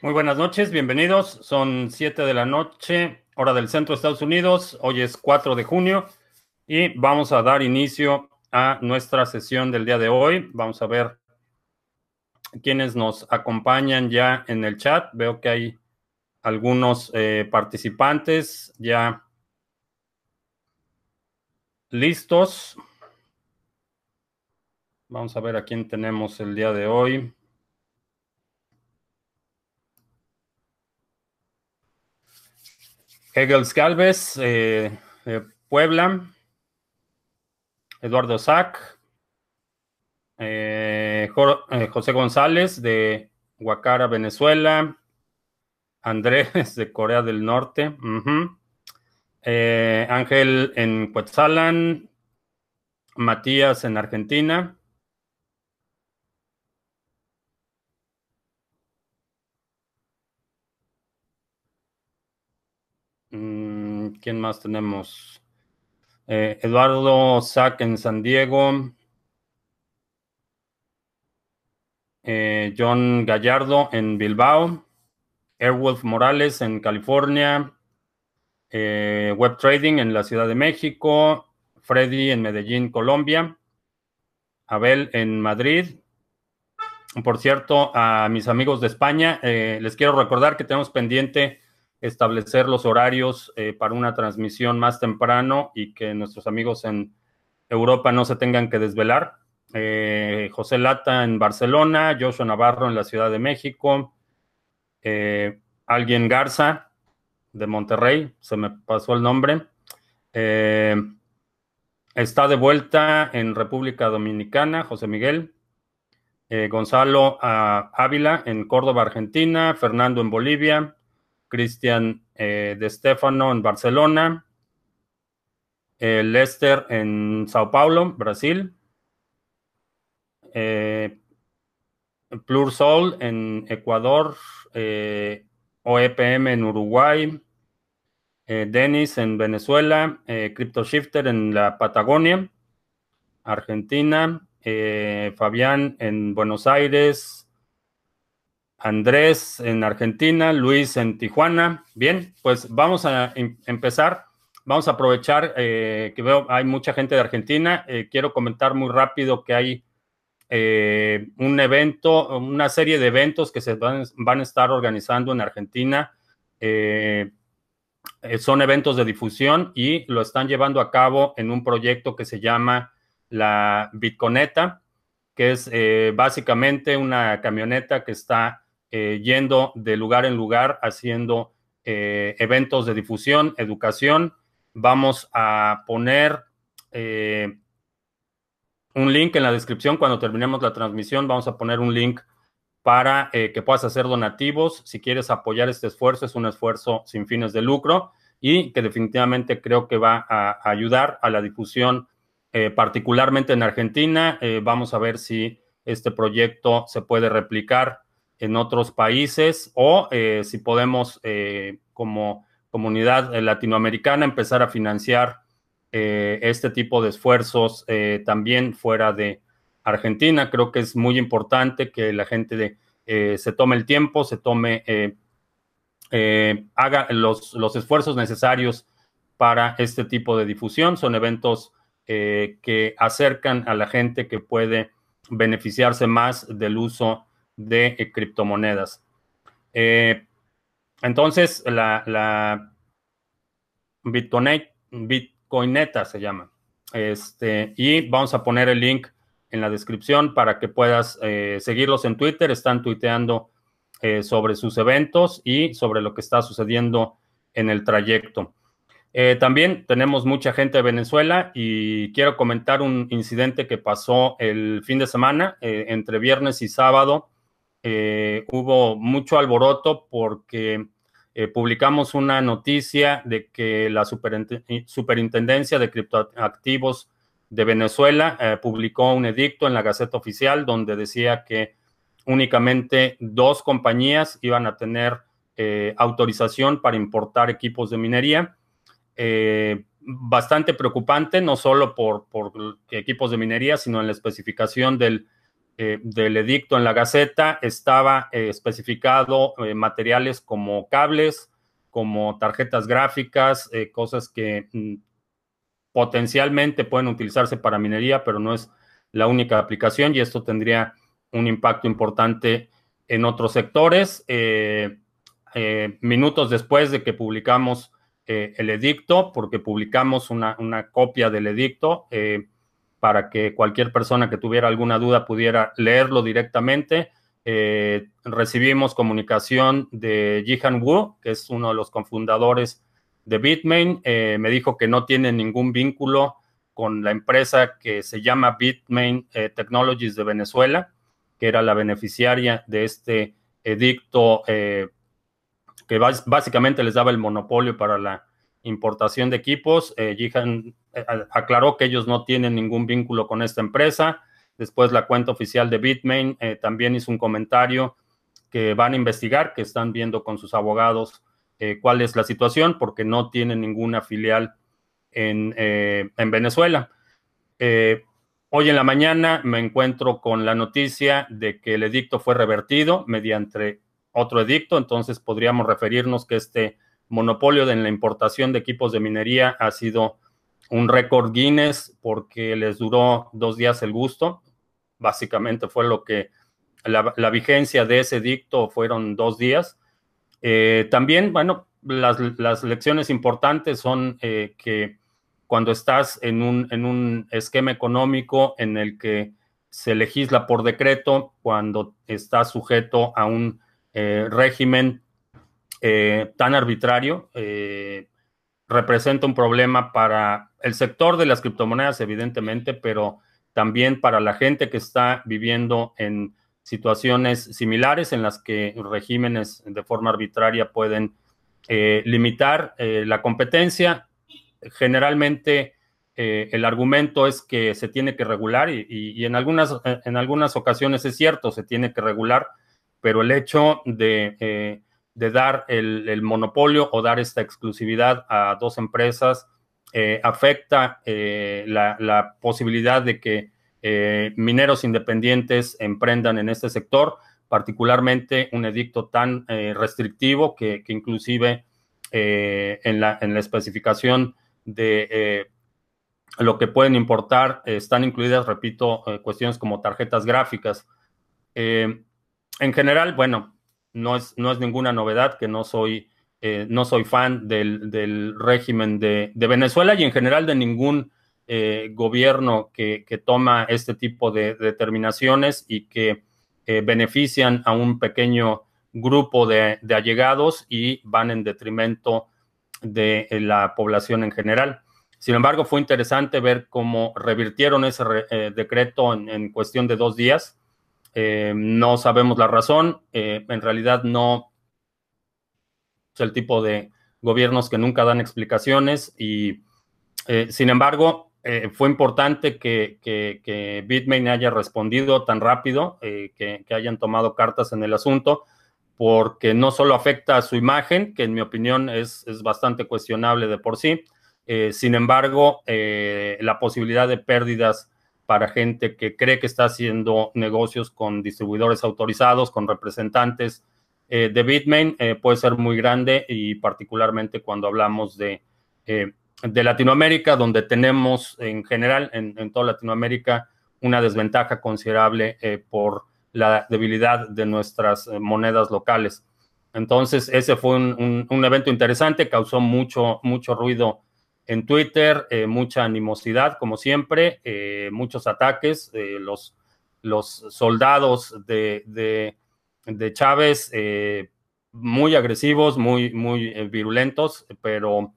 Muy buenas noches, bienvenidos. Son 7 de la noche, hora del centro de Estados Unidos. Hoy es 4 de junio y vamos a dar inicio a nuestra sesión del día de hoy. Vamos a ver quienes nos acompañan ya en el chat. Veo que hay algunos eh, participantes ya listos. Vamos a ver a quién tenemos el día de hoy. Hegels Galvez, eh, Puebla, Eduardo Sac, eh, eh, José González de Huacara, Venezuela, Andrés de Corea del Norte, Ángel en Cuetzalan, Matías en Argentina, Mm, ¿Quién más tenemos? Eh, Eduardo Sack en San Diego. Eh, John Gallardo en Bilbao. Airwolf Morales en California. Eh, Web Trading en la Ciudad de México. Freddy en Medellín, Colombia. Abel en Madrid. Por cierto, a mis amigos de España, les quiero recordar que tenemos pendiente establecer los horarios eh, para una transmisión más temprano y que nuestros amigos en Europa no se tengan que desvelar. Eh, José Lata en Barcelona, Joshua Navarro en la Ciudad de México, eh, Alguien Garza de Monterrey, se me pasó el nombre. está de vuelta en República Dominicana, José Miguel. Gonzalo ah, Ávila en Córdoba, Argentina. Fernando en Bolivia. Cristian eh, de Stefano en Barcelona, eh, Lester en Sao Paulo, Brasil, eh, Plur Sol en Ecuador, OEPM en Uruguay, Denis en Venezuela, Crypto Shifter en la Patagonia, Argentina, Fabián en Buenos Aires, Andrés en Argentina, Luis en Tijuana. Bien, pues vamos a em, empezar. Vamos a aprovechar eh, que veo hay mucha gente de Argentina. Eh, quiero comentar muy rápido que hay eh, un evento, una serie de eventos que se van, van a estar organizando en Argentina. son eventos de difusión y lo están llevando a cabo en un proyecto que se llama la Bitconeta, que es básicamente una camioneta que está eh, yendo de lugar en lugar, haciendo eh, eventos de difusión, educación. Vamos a poner eh, un link en la descripción cuando terminemos la transmisión. Vamos a poner un link para que puedas hacer donativos. Si quieres apoyar este esfuerzo, es un esfuerzo sin fines de lucro y que definitivamente creo que va a, ayudar a la difusión, particularmente en Argentina. vamos a ver si este proyecto se puede replicar en otros países o eh, si podemos eh, como comunidad latinoamericana empezar a financiar eh, este tipo de esfuerzos también fuera de Argentina. Creo que es muy importante que la gente se tome el tiempo, se tome, haga los, los, esfuerzos necesarios para este tipo de difusión. Son eventos que acercan a la gente que puede beneficiarse más del uso de eh, criptomonedas. Eh, entonces, la, Bitcoineta se llama. Este, y vamos a poner el link en la descripción para que puedas eh, seguirlos en Twitter. Están tuiteando sobre sus eventos y sobre lo que está sucediendo en el trayecto. también tenemos mucha gente de Venezuela y quiero comentar un incidente que pasó el fin de semana, entre viernes y sábado. Eh, hubo mucho alboroto porque eh, publicamos una noticia de que la Superintendencia de Criptoactivos de Venezuela eh, publicó un edicto en la Gaceta Oficial donde decía que únicamente dos compañías iban a tener autorización para importar equipos de minería. bastante preocupante, no solo por equipos de minería, sino en la especificación del del edicto en la Gaceta estaba especificado materiales como cables, como tarjetas gráficas, cosas que mm, potencialmente pueden utilizarse para minería, pero no es la única aplicación y esto tendría un impacto importante en otros sectores. minutos después de que publicamos eh, el edicto, porque publicamos una, copia del edicto eh, para que cualquier persona que tuviera alguna duda pudiera leerlo directamente. Eh, recibimos comunicación de Jihan Wu, que es uno de los cofundadores de Bitmain. me dijo que no tiene ningún vínculo con la empresa que se llama Bitmain Technologies de Venezuela, que era la beneficiaria de este edicto que básicamente les daba el monopolio para la importación de equipos. Eh, Jihan eh, aclaró que ellos no tienen ningún vínculo con esta empresa. Después la cuenta oficial de Bitmain eh, también hizo un comentario que van a investigar, que están viendo con sus abogados cuál es la situación, porque no tienen ninguna filial en, en Venezuela. hoy en la mañana me encuentro con la noticia de que el edicto fue revertido mediante otro edicto, entonces podríamos referirnos que este monopolio en la importación de equipos de minería ha sido un récord Guinness porque les duró dos días el gusto. Básicamente fue lo que la, vigencia de ese edicto fueron dos días. Eh, también, bueno, las, lecciones importantes son eh, que cuando estás en un, en un esquema económico en el que se legisla por decreto, cuando estás sujeto a un eh, régimen eh, tan arbitrario, eh, representa un problema para el sector de las criptomonedas, evidentemente, pero también para la gente que está viviendo en situaciones similares en las que regímenes de forma arbitraria pueden limitar la competencia. Generalmente el argumento es que se tiene que regular y, en, algunas, en algunas ocasiones es cierto, se tiene que regular, pero el hecho de, eh, dar el, monopolio o dar esta exclusividad a dos empresas eh, afecta eh, la, posibilidad de que mineros independientes emprendan en este sector, particularmente un edicto tan restrictivo que, inclusive en la, en, la, especificación de lo que pueden importar están incluidas, repito, cuestiones como tarjetas gráficas. En general, bueno, no es, no es ninguna novedad que no soy, eh, no soy fan del, régimen de, Venezuela y en general de ningún eh, gobierno que, toma este tipo de, determinaciones y que eh, benefician a un pequeño grupo de, allegados y van en detrimento de la población en general. Sin embargo, fue interesante ver cómo revirtieron ese decreto en cuestión de dos días eh, no sabemos la razón. Eh, en realidad no es el tipo de gobiernos que nunca dan explicaciones y eh, sin embargo fue importante que, Bitmain haya respondido tan rápido, que, hayan tomado cartas en el asunto, porque no solo afecta a su imagen, que en mi opinión es, es bastante cuestionable de por sí, sin embargo, la posibilidad de pérdidas para gente que cree que está haciendo negocios con distribuidores autorizados, con representantes eh, de Bitmain, eh, puede ser muy grande y particularmente cuando hablamos de, eh, de Latinoamérica, donde tenemos en general, en, toda Latinoamérica, una desventaja considerable por la debilidad de nuestras monedas locales. Entonces, ese fue un, un evento interesante, causó mucho, mucho ruido en Twitter, eh, mucha animosidad, como siempre, eh, muchos ataques. Eh, los, los soldados de, de, Chávez, muy agresivos, muy, muy virulentos, pero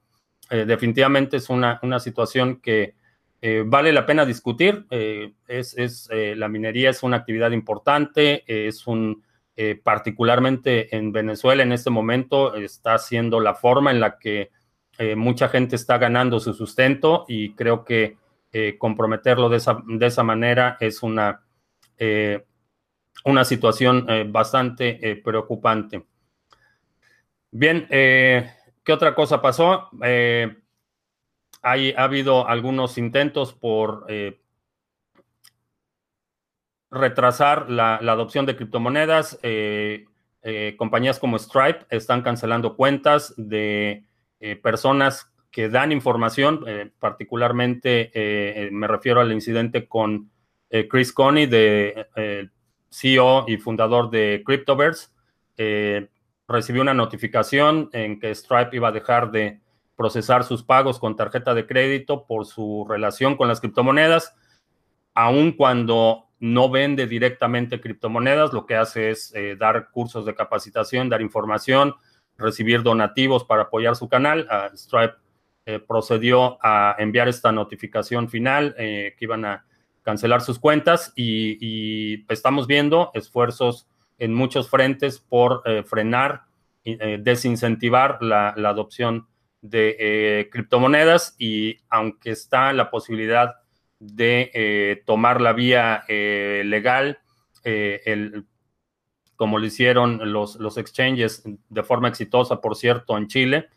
definitivamente es una, una situación que vale la pena discutir. es, es la minería es una actividad importante, es un, particularmente en Venezuela en este momento, está siendo la forma en la que eh, mucha gente está ganando su sustento y creo que eh, comprometerlo de esa, de esa, manera es una, eh, una situación bastante preocupante. Bien, ¿qué otra cosa pasó? Hay, ha habido algunos intentos por retrasar la, adopción de criptomonedas. compañías como Stripe están cancelando cuentas de personas que dan información, particularmente me refiero al incidente con Chris Coney, de CEO y fundador de Cryptoverse. recibió una notificación en que Stripe iba a dejar de procesar sus pagos con tarjeta de crédito por su relación con las criptomonedas, aun cuando no vende directamente criptomonedas, lo que hace es eh, dar cursos de capacitación, dar información, recibir donativos para apoyar su canal. Stripe eh, procedió a enviar esta notificación final eh, que iban a cancelar sus cuentas y, estamos viendo esfuerzos en muchos frentes por frenar, desincentivar la, la adopción de eh, criptomonedas y aunque está la posibilidad de eh, tomar la vía eh, legal, el, como lo hicieron los, los exchanges de forma exitosa, por cierto, en Chile,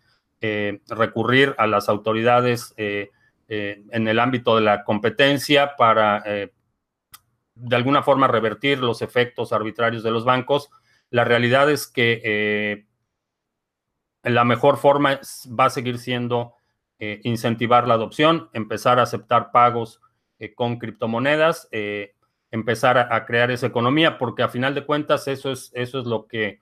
recurrir a las autoridades en el ámbito de la competencia para de alguna forma revertir los efectos arbitrarios de los bancos. La realidad es que la mejor forma va a seguir siendo eh, incentivar la adopción, empezar a aceptar pagos eh, con criptomonedas, eh, empezar a, crear esa economía, porque a final de cuentas eso es, eso es lo, que,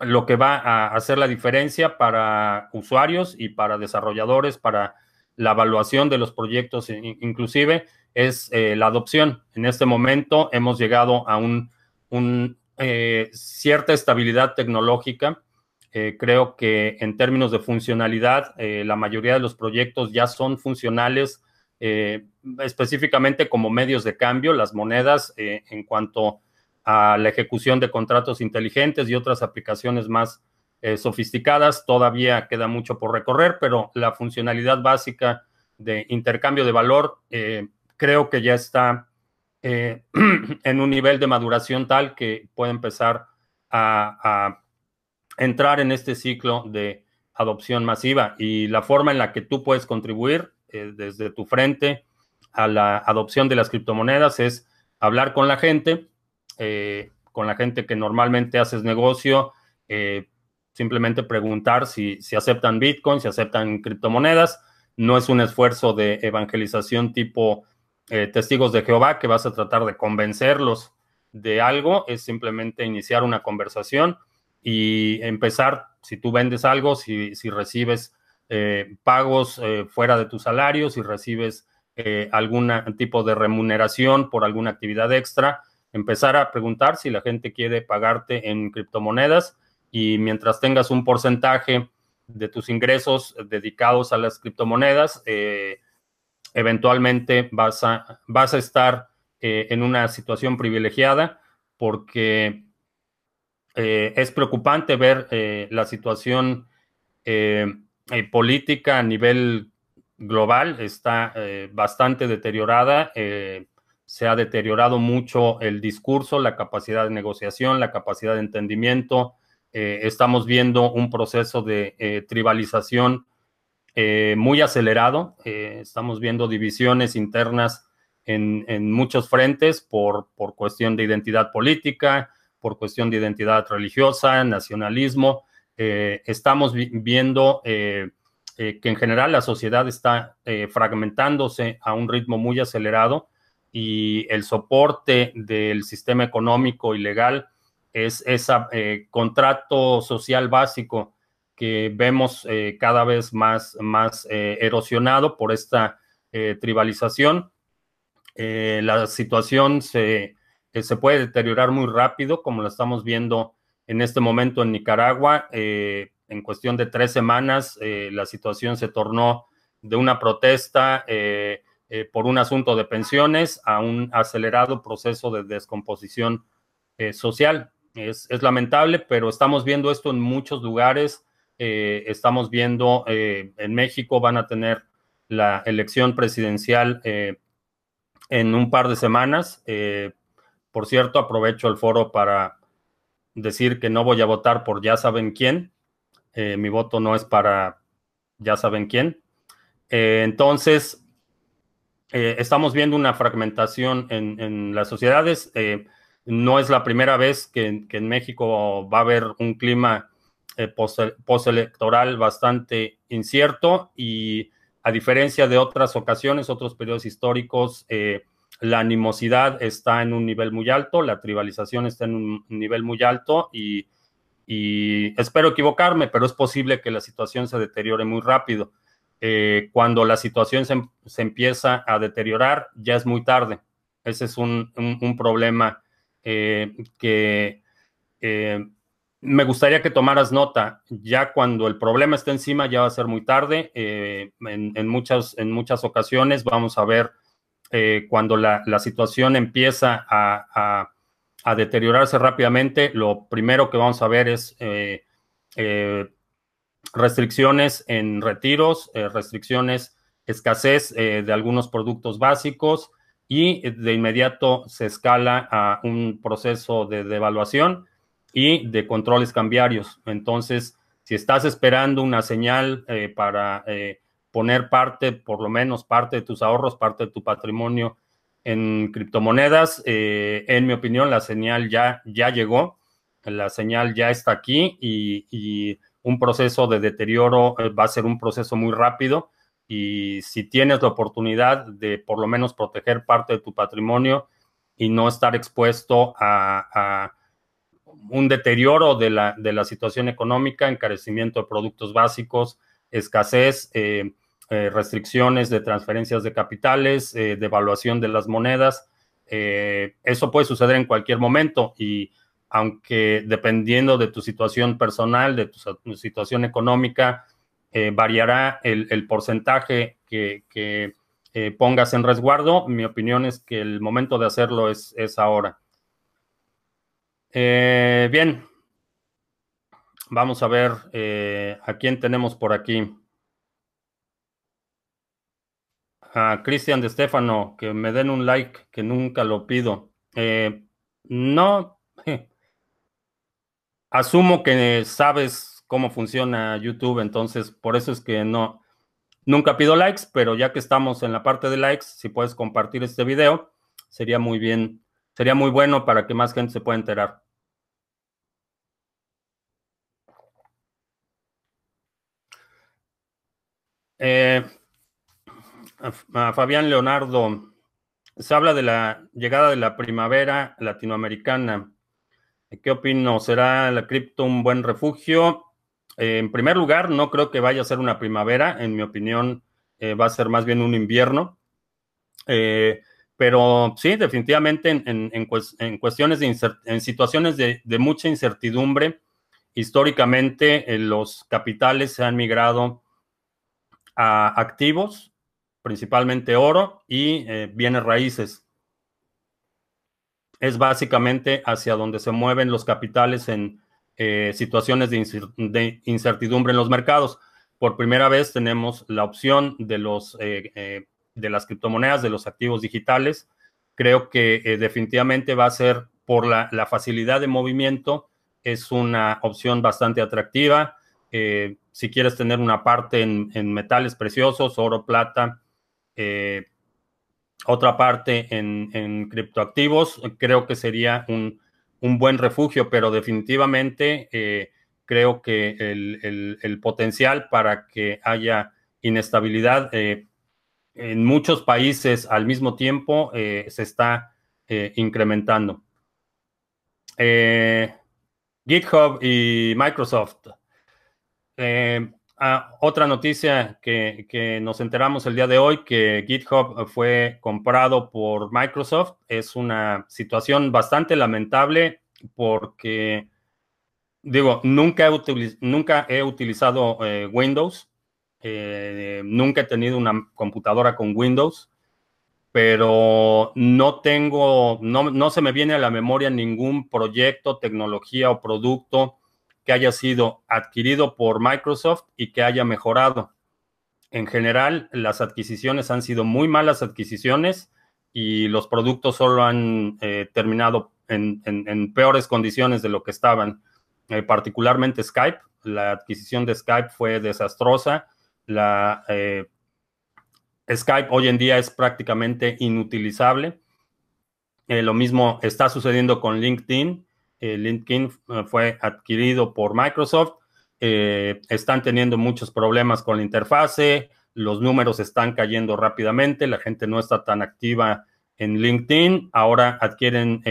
lo que va a hacer la diferencia para usuarios y para desarrolladores, para la evaluación de los proyectos inclusive, es la adopción. En este momento hemos llegado a un, un cierta estabilidad tecnológica eh, creo que en términos de funcionalidad, eh, la mayoría de los proyectos ya son funcionales eh, específicamente como medios de cambio, las monedas en cuanto a la ejecución de contratos inteligentes y otras aplicaciones más sofisticadas. Todavía queda mucho por recorrer, pero la funcionalidad básica de intercambio de valor creo que ya está en un nivel de maduración tal que puede empezar a entrar en este ciclo de adopción masiva y la forma en la que tú puedes contribuir eh, desde tu frente a la adopción de las criptomonedas es hablar con la gente, eh, con la gente que normalmente haces negocio, eh, simplemente preguntar si, si aceptan Bitcoin, si aceptan criptomonedas. No es un esfuerzo de evangelización tipo testigos de Jehová que vas a tratar de convencerlos de algo, es simplemente iniciar una conversación y empezar, si tú vendes algo, si, si recibes eh, pagos eh, fuera de tu salario, si recibes eh, algún tipo de remuneración por alguna actividad extra, empezar a preguntar si la gente quiere pagarte en criptomonedas y mientras tengas un porcentaje de tus ingresos dedicados a las criptomonedas, eventualmente vas a, vas a estar en una situación privilegiada porque es preocupante ver la situación política a nivel global, está bastante deteriorada, se ha deteriorado mucho el discurso, la capacidad de negociación, la capacidad de entendimiento, estamos viendo un proceso de tribalización muy acelerado, estamos viendo divisiones internas en, en muchos frentes por, por cuestión de identidad política, por cuestión de identidad religiosa, nacionalismo. Eh, estamos viendo eh, eh, que en general la sociedad está fragmentándose a un ritmo muy acelerado y el soporte del sistema económico y legal es ese contrato social básico que vemos cada vez más, más erosionado por esta tribalización. la situación se se puede deteriorar muy rápido, como lo estamos viendo en este momento en Nicaragua. Eh, en cuestión de tres semanas, eh, la situación se tornó de una protesta eh, por un asunto de pensiones a un acelerado proceso de descomposición social. Es, es, lamentable, pero estamos viendo esto en muchos lugares. estamos viendo en México van a tener la elección presidencial en un par de semanas. Por cierto, aprovecho el foro para decir que no voy a votar por ya saben quién. Eh, mi voto no es para ya saben quién. Eh, entonces, estamos viendo una fragmentación en, las sociedades. no es la primera vez que, en México va a haber un clima postelectoral bastante incierto y a diferencia de otras ocasiones, otros periodos históricos, la animosidad está en un nivel muy alto, la tribalización está en un nivel muy alto y, espero equivocarme, pero es posible que la situación se deteriore muy rápido. Eh, cuando la situación se, empieza a deteriorar, ya es muy tarde. Ese es un, problema eh, que eh, me gustaría que tomaras nota. Ya cuando el problema está encima, ya va a ser muy tarde. en, muchas, en muchas ocasiones vamos a ver eh, cuando la, situación empieza a, deteriorarse rápidamente, lo primero que vamos a ver es eh, eh, restricciones en retiros, restricciones, escasez de algunos productos básicos y de inmediato se escala a un proceso de devaluación y de controles cambiarios. Entonces, si estás esperando una señal para poner parte, por lo menos parte de tus ahorros, parte de tu patrimonio en criptomonedas. Eh, en mi opinión, la señal ya, ya llegó, la señal ya está aquí y, un proceso de deterioro eh, va a ser un proceso muy rápido. Y si tienes la oportunidad de por lo menos proteger parte de tu patrimonio y no estar expuesto a, un deterioro de la, de la, situación económica, encarecimiento de productos básicos, escasez, eh, eh, restricciones de transferencias de capitales, eh, devaluación de las monedas. Eh, eso puede suceder en cualquier momento y aunque dependiendo de tu situación personal, de tu, situación económica, variará el, porcentaje que, pongas en resguardo. Mi opinión es que el momento de hacerlo es ahora. bien, vamos a ver a quién tenemos por aquí a Cristian de Stefano que me den un like, que nunca lo pido. Eh, no, asumo que sabes cómo funciona YouTube, entonces por eso es que no, nunca pido likes, pero ya que estamos en la parte de likes, si puedes compartir este video, sería muy bien, sería muy bueno para que más gente se pueda enterar. Eh, Fabián Leonardo, se habla de la llegada de la primavera latinoamericana. ¿Qué opino? ¿Será la cripto un buen refugio? Eh, en primer lugar, no creo que vaya a ser una primavera. En mi opinión, eh, va a ser más bien un invierno. Eh, pero sí, definitivamente en, cuestiones de en situaciones de, de, mucha incertidumbre, históricamente los capitales se han migrado a activos principalmente oro y eh, bienes raíces. Es básicamente hacia donde se mueven los capitales en eh, situaciones de, incertidumbre en los mercados. Por primera vez tenemos la opción de, los, eh, de las criptomonedas, de los activos digitales. Creo que definitivamente va a ser por la, facilidad de movimiento, es una opción bastante atractiva. si quieres tener una parte en, en metales preciosos, oro, plata, eh, otra parte en, criptoactivos, creo que sería un, buen refugio, pero definitivamente eh, creo que el, potencial para que haya inestabilidad eh, en muchos países al mismo tiempo se está incrementando. GitHub y Microsoft. Ah, otra noticia que, nos enteramos el día de hoy, que GitHub fue comprado por Microsoft, es una situación bastante lamentable porque, digo, nunca he, nunca he utilizado eh, Windows, eh, nunca he tenido una computadora con Windows, pero no tengo, no, no se me viene a la memoria ningún proyecto, tecnología o producto que haya sido adquirido por Microsoft y que haya mejorado. En general, las adquisiciones han sido muy malas adquisiciones y los productos solo han eh, terminado en, peores condiciones de lo que estaban. Eh, particularmente Skype, la adquisición de Skype fue desastrosa. Eh, Skype hoy en día es prácticamente inutilizable. lo mismo está sucediendo con LinkedIn. LinkedIn fue adquirido por Microsoft. están teniendo muchos problemas con la interfase. Los números están cayendo rápidamente. La gente no está tan activa en LinkedIn. Ahora adquieren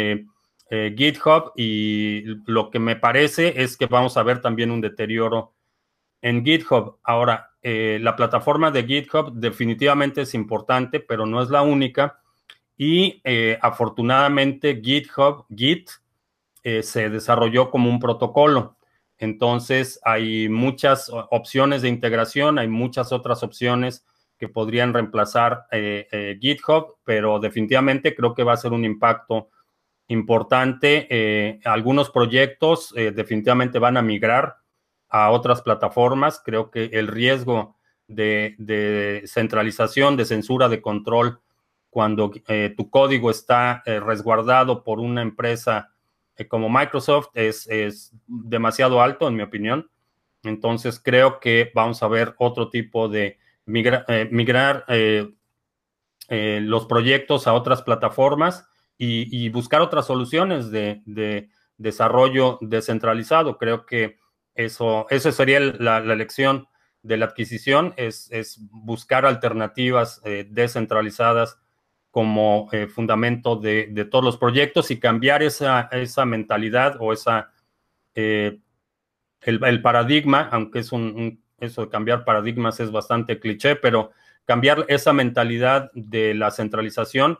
eh, GitHub y lo que me parece es que vamos a ver también un deterioro en GitHub. Ahora, eh, la plataforma de GitHub definitivamente es importante, pero no es la única. Y eh, afortunadamente GitHub, Git, se desarrolló como un protocolo. Entonces hay muchas opciones de integración, hay muchas otras opciones que podrían reemplazar GitHub, pero definitivamente creo que va a ser un impacto importante. Eh, algunos proyectos eh, definitivamente van a migrar a otras plataformas. Creo que el riesgo de, centralización, de censura, de control, cuando eh, tu código está resguardado por una empresa como Microsoft, es, es, demasiado alto, en mi opinión. Entonces, creo que vamos a ver otro tipo de migrar los proyectos a otras plataformas y, buscar otras soluciones de, desarrollo descentralizado. Creo que eso, eso sería la, la lección de la adquisición, es, buscar alternativas eh, descentralizadas como eh, fundamento de, todos los proyectos y cambiar esa, esa mentalidad o esa eh, el, paradigma, aunque es un, eso de cambiar paradigmas es bastante cliché, pero cambiar esa mentalidad de la centralización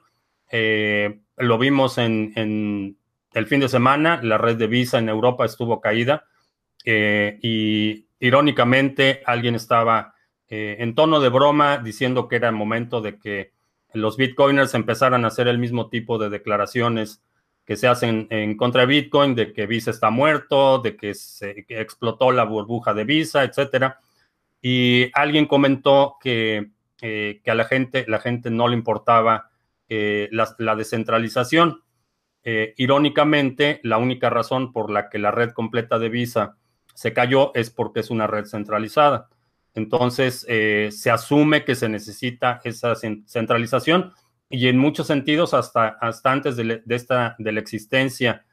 lo vimos en, el fin de semana, la red de Visa en Europa estuvo caída eh, y irónicamente alguien estaba eh, en tono de broma diciendo que era el momento de que los bitcoiners empezaran a hacer el mismo tipo de declaraciones que se hacen en contra de Bitcoin, de que Visa está muerto, de que se explotó la burbuja de Visa, etcétera. Y alguien comentó que, eh, a la gente, la gente no le importaba eh, la, descentralización. Eh, irónicamente, la única razón por la que la red completa de Visa se cayó es porque es una red centralizada. Entonces, eh, se asume que se necesita esa centralización y en muchos sentidos, hasta, antes de, esta, de la existencia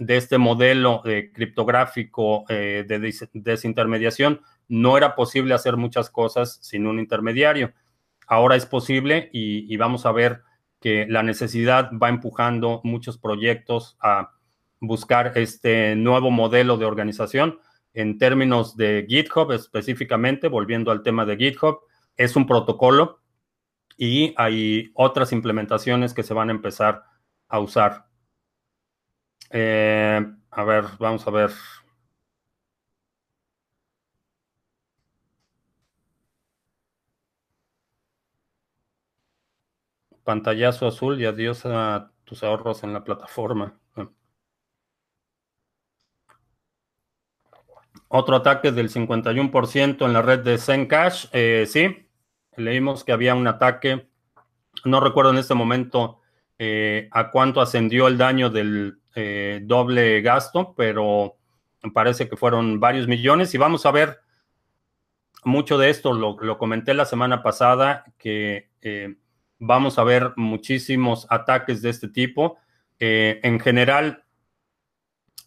de este modelo criptográfico de desintermediación, no era posible hacer muchas cosas sin un intermediario. Ahora es posible y vamos a ver que la necesidad va empujando muchos proyectos a buscar este nuevo modelo de organización. En términos de GitHub específicamente, volviendo al tema de GitHub, es un protocolo y hay otras implementaciones que se van a empezar a usar. Eh, a ver, vamos a ver. pantallazo azul y adiós a tus ahorros en la plataforma. Otro ataque del 51% en la red de Zencash. Eh, sí, leímos que había un ataque. No recuerdo en este momento eh, a cuánto ascendió el daño del eh, doble gasto, pero parece que fueron varios millones. Y vamos a ver mucho de esto. Lo, lo comenté la semana pasada que vamos a ver muchísimos ataques de este tipo. Eh, en general,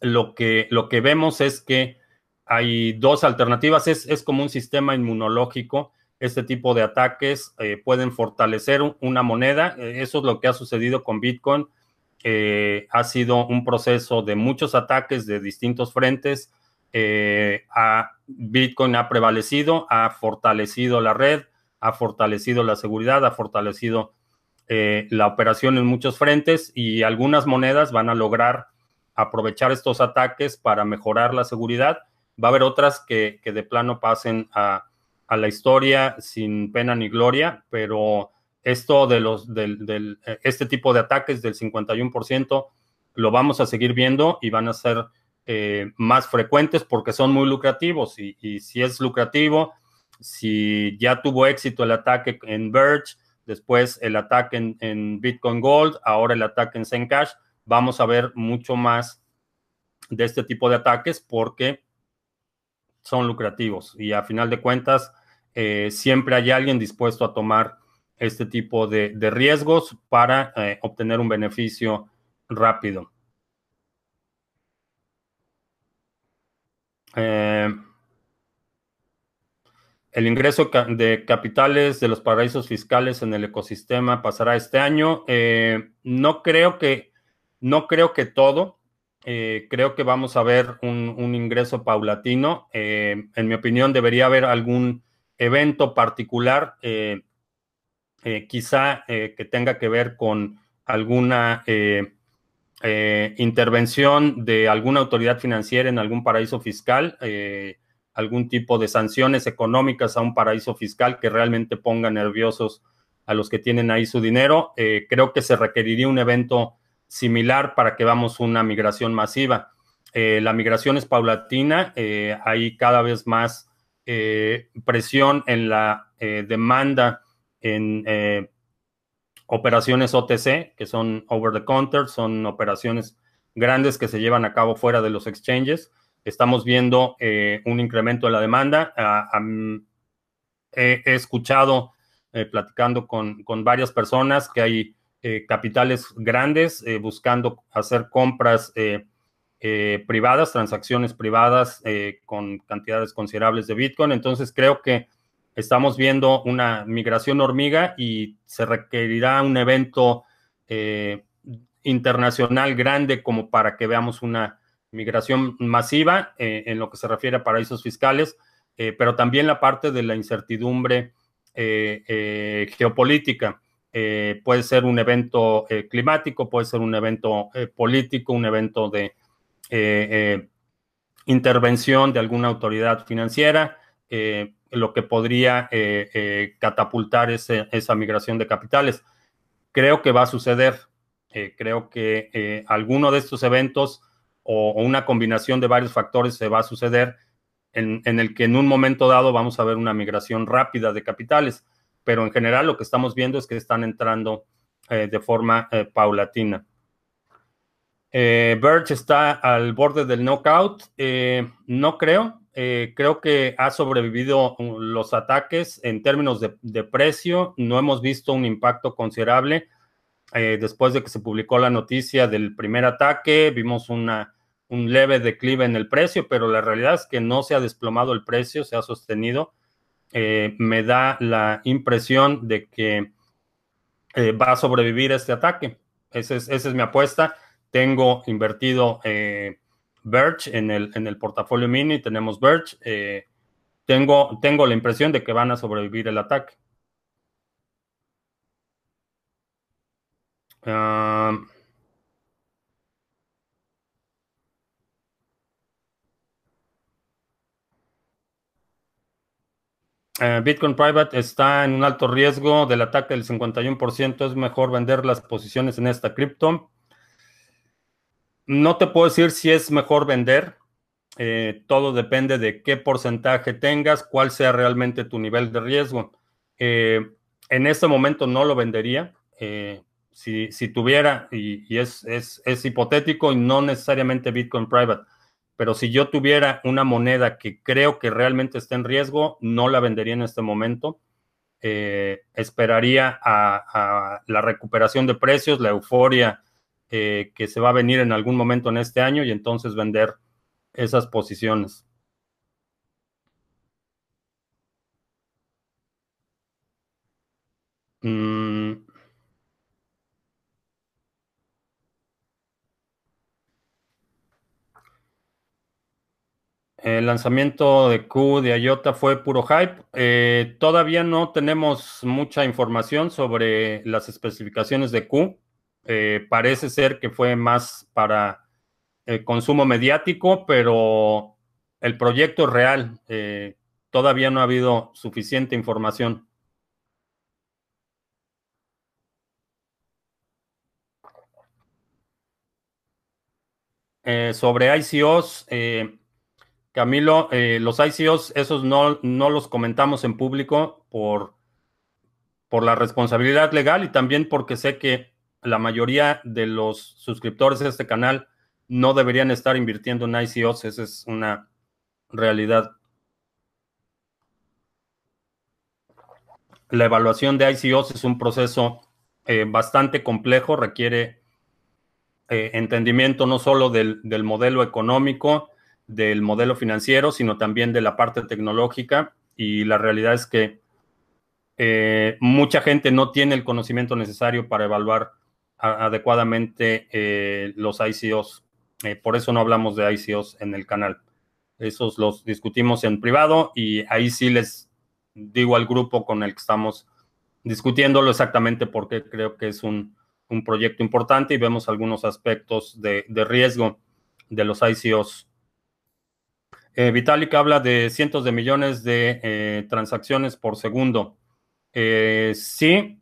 lo que, lo que vemos es que hay dos alternativas. Es, como un sistema inmunológico. Este tipo de ataques eh, pueden fortalecer una moneda. Eh, eso es lo que ha sucedido con Bitcoin. ha sido un proceso de muchos ataques de distintos frentes. A, Bitcoin ha prevalecido, ha fortalecido la red, ha fortalecido la seguridad, ha fortalecido eh, la operación en muchos frentes y algunas monedas van a lograr aprovechar estos ataques para mejorar la seguridad. Va a haber otras que, de plano pasen a, la historia sin pena ni gloria, pero esto de los del, este tipo de ataques del 51% lo vamos a seguir viendo y van a ser eh, más frecuentes porque son muy lucrativos. Y, y si es lucrativo, si ya tuvo éxito el ataque en Verge, después el ataque en, Bitcoin Gold, ahora el ataque en Zencash, vamos a ver mucho más de este tipo de ataques porque son lucrativos y a final de cuentas eh, siempre hay alguien dispuesto a tomar este tipo de, riesgos para eh, obtener un beneficio rápido. Eh, el ingreso de capitales de los paraísos fiscales en el ecosistema pasará este año. No creo que, no creo que todo. Creo que vamos a ver un ingreso paulatino. en mi opinión, debería haber algún evento particular eh, quizá eh, que tenga que ver con alguna eh, intervención de alguna autoridad financiera en algún paraíso fiscal, algún tipo de sanciones económicas a un paraíso fiscal que realmente ponga nerviosos a los que tienen ahí su dinero. creo que se requeriría un evento similar para que veamos una migración masiva. la migración es paulatina, hay cada vez más presión en la demanda en eh, operaciones OTC, que son over the counter, son operaciones grandes que se llevan a cabo fuera de los exchanges. Estamos viendo eh, un incremento de la demanda. Ah, he, escuchado, eh, platicando con, varias personas, que hay capitales grandes buscando hacer compras privadas, transacciones privadas con cantidades considerables de Bitcoin. Entonces creo que estamos viendo una migración hormiga y se requerirá un evento eh, internacional grande como para que veamos una migración masiva eh, en lo que se refiere a paraísos fiscales, eh, pero también la parte de la incertidumbre geopolítica. Puede ser un evento climático, puede ser un evento político, un evento de intervención de alguna autoridad financiera lo que podría eh, eh, catapultar esa migración de capitales. Creo que va a suceder. Eh, creo que alguno de estos eventos o, una combinación de varios factores se va a suceder en, el que en un momento dado vamos a ver una migración rápida de capitales. Pero en general lo que estamos viendo es que están entrando de forma paulatina. Birch está al borde del knockout. no creo. Eh, creo que ha sobrevivido uh, los ataques en términos de, precio. No hemos visto un impacto considerable. Eh, después de que se publicó la noticia del primer ataque, vimos un leve declive en el precio, pero la realidad es que no se ha desplomado el precio, se ha sostenido. Eh, me da la impresión de que va a sobrevivir este ataque. esa es mi apuesta. Tengo invertido Birch en el, en el portafolio mini, tenemos Birch. Eh, tengo, tengo la impresión de que van a sobrevivir el ataque. Ah, eh, Bitcoin Private está en un alto riesgo del ataque del 51%. Es mejor vender las posiciones en esta cripto. No te puedo decir si es mejor vender. Eh, todo depende de qué porcentaje tengas, cuál sea realmente tu nivel de riesgo. Eh, en este momento no lo vendería. Eh, si, tuviera, y, es, es, hipotético y no necesariamente Bitcoin Private, pero si yo tuviera una moneda que creo que realmente está en riesgo, no la vendería en este momento. esperaría a, la recuperación de precios, la euforia eh, que se va a venir en algún momento en este año y entonces vender esas posiciones. Mm. El lanzamiento de Q de IOTA fue puro hype. Eh, todavía no tenemos mucha información sobre las especificaciones de Q. Eh, parece ser que fue más para el consumo mediático, pero el proyecto es real. Eh, todavía no ha habido suficiente información. Sobre ICOs, Camilo, los ICOs, esos no, no los comentamos en público por, por la responsabilidad legal y también porque sé que la mayoría de los suscriptores de este canal no deberían estar invirtiendo en ICOs, esa es una realidad. la evaluación de ICOs es un proceso bastante complejo, requiere entendimiento no solo del, del modelo económico, del modelo financiero, sino también de la parte tecnológica. Y la realidad es que eh, mucha gente no tiene el conocimiento necesario para evaluar adecuadamente eh, los ICOs. Eh, por eso no hablamos de ICOs en el canal. Esos los discutimos en privado y ahí sí les digo al grupo con el que estamos discutiéndolo exactamente porque creo que es un, proyecto importante y vemos algunos aspectos de, de riesgo de los ICOs eh, Vitalik habla de cientos de millones de eh, transacciones por segundo. Eh, sí,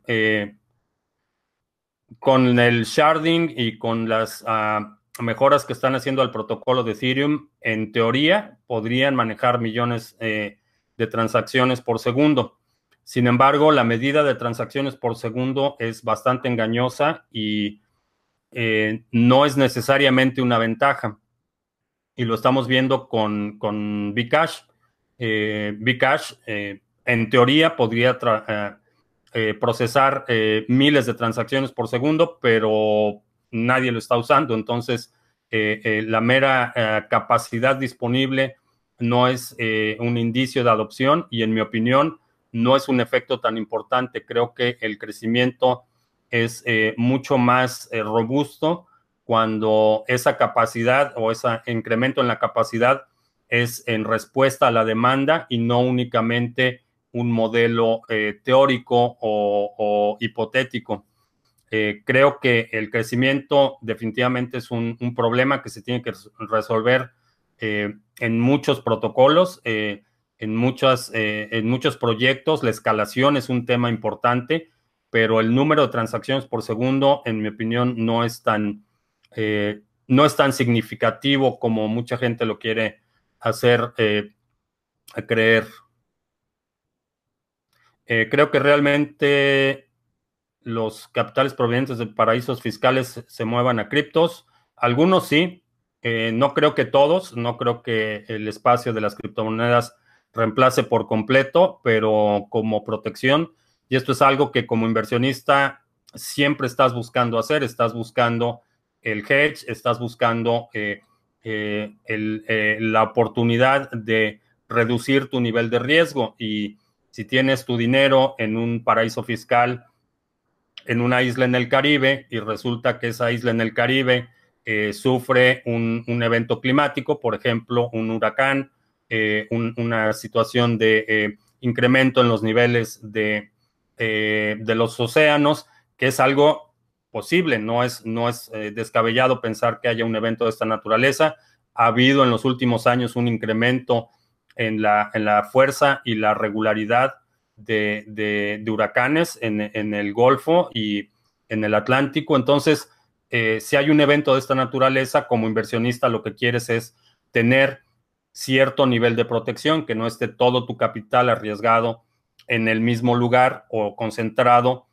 con el sharding y con las ah, mejoras que están haciendo al protocolo de Ethereum, en teoría podrían manejar millones de transacciones por segundo. Sin embargo, la medida de transacciones por segundo es bastante engañosa y no es necesariamente una ventaja y lo estamos viendo con, con Bcash. Eh, Bcash, eh, en teoría, podría eh, eh, procesar miles de transacciones por segundo, pero nadie lo está usando. Entonces, la mera capacidad disponible no es un indicio de adopción y, en mi opinión, no es un efecto tan importante. Creo que el crecimiento es mucho más robusto cuando esa capacidad o ese incremento en la capacidad es en respuesta a la demanda y no únicamente un modelo eh, teórico o, hipotético. Eh, creo que el crecimiento definitivamente es un, problema que se tiene que resolver eh, en muchos protocolos, en, muchas, en muchos proyectos. La escalación es un tema importante, pero el número de transacciones por segundo, en mi opinión, no es tan eh, no es tan significativo como mucha gente lo quiere hacer eh, creer. Eh, creo que realmente los capitales provenientes de paraísos fiscales se muevan a criptos. Algunos sí, no creo que todos, no creo que el espacio de las criptomonedas reemplace por completo, pero como protección, y esto es algo que como inversionista siempre estás buscando hacer, estás buscando el hedge, estás buscando eh, eh, eh, la oportunidad de reducir tu nivel de riesgo. Y si tienes tu dinero en un paraíso fiscal, en una isla en el Caribe y resulta que esa isla en el Caribe sufre un, evento climático, por ejemplo, un huracán, una situación de incremento en los niveles de, de los océanos, que es algo posible, no es, eh, descabellado pensar que haya un evento de esta naturaleza. Ha habido en los últimos años un incremento en la, en la fuerza y la regularidad de, huracanes en, el Golfo y en el Atlántico. Entonces, eh, si hay un evento de esta naturaleza, como inversionista lo que quieres es tener cierto nivel de protección, que no esté todo tu capital arriesgado en el mismo lugar o concentrado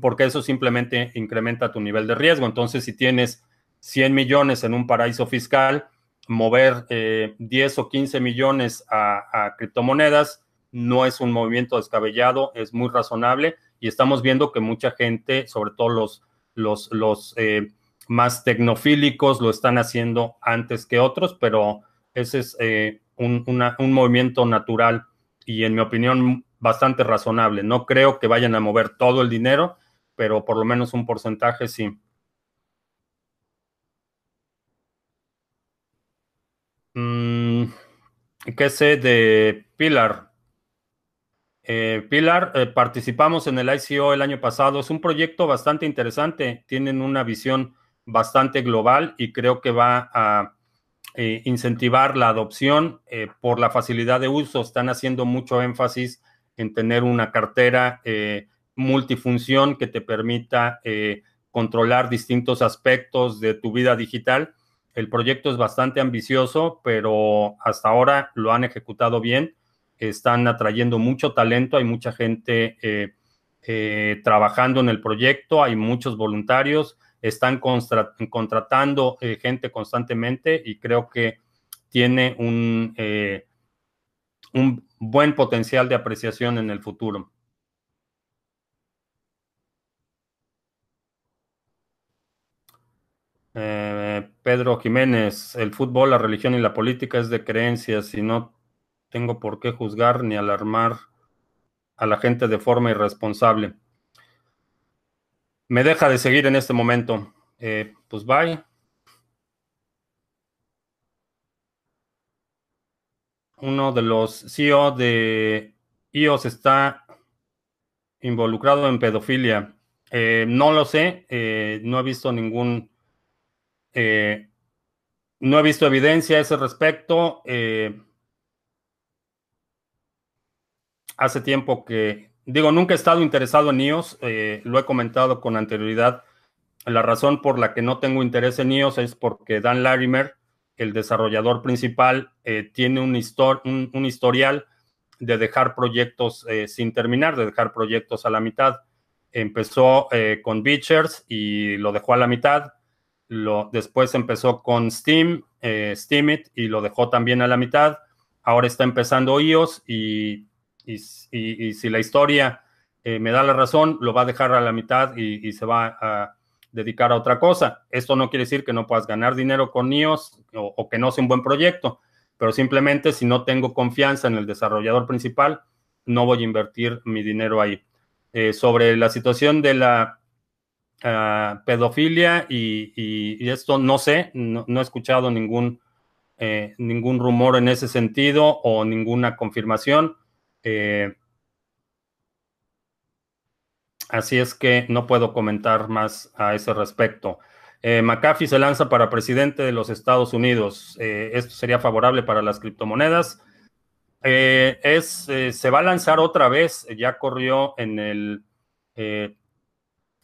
porque eso simplemente incrementa tu nivel de riesgo. Entonces, si tienes 100 millones en un paraíso fiscal, mover 10 eh, o 15 millones a, criptomonedas no es un movimiento descabellado, es muy razonable y estamos viendo que mucha gente, sobre todo los, los, los eh, más tecnofílicos, lo están haciendo antes que otros, pero ese es eh, un, un movimiento natural y en mi opinión bastante razonable. No creo que vayan a mover todo el dinero, pero por lo menos un porcentaje sí. Mm, ¿Qué sé de Pilar? Eh, Pilar, eh, participamos en el ICO el año pasado. Es un proyecto bastante interesante. Tienen una visión bastante global y creo que va a eh, incentivar la adopción por la facilidad de uso. Están haciendo mucho énfasis en tener una cartera multifunción que te permita eh, controlar distintos aspectos de tu vida digital. El proyecto es bastante ambicioso, pero hasta ahora lo han ejecutado bien. Están atrayendo mucho talento, hay mucha gente eh, eh, trabajando en el proyecto, hay muchos voluntarios, están contratando gente constantemente y creo que tiene un, un buen potencial de apreciación en el futuro. Eh, Pedro Jiménez, el fútbol, la religión y la política es de creencias y no tengo por qué juzgar ni alarmar a la gente de forma irresponsable. Me deja de seguir en este momento. Eh, pues bye. Uno de los CEO de IOS está involucrado en pedofilia. Eh, no lo sé, eh, no he visto ningún, no he visto evidencia a ese respecto. hace tiempo que, digo, nunca he estado interesado en iOS, eh, lo he comentado con anterioridad. La razón por la que no tengo interés en iOS es porque Dan Larimer, el desarrollador principal, eh, tiene un, historial de dejar proyectos eh, sin terminar, de dejar proyectos a la mitad. Empezó con Beachers y lo dejó a la mitad. Lo, después empezó con Steam, Steamit, y lo dejó también a la mitad. Ahora está empezando iOS y y, si la historia eh, me da la razón, lo va a dejar a la mitad y, se va a dedicar a otra cosa. Esto no quiere decir que no puedas ganar dinero con NIOS o, que no sea un buen proyecto, pero simplemente si no tengo confianza en el desarrollador principal, no voy a invertir mi dinero ahí. Eh, sobre la situación de la ah, pedofilia y, esto no sé, no, he escuchado ningún, eh, ningún rumor en ese sentido o ninguna confirmación. Eh, así es que no puedo comentar más a ese respecto. Eh, McAfee se lanza para presidente de los Estados Unidos. Eh, esto sería favorable para las criptomonedas. es, se va a lanzar otra vez. Ya corrió en el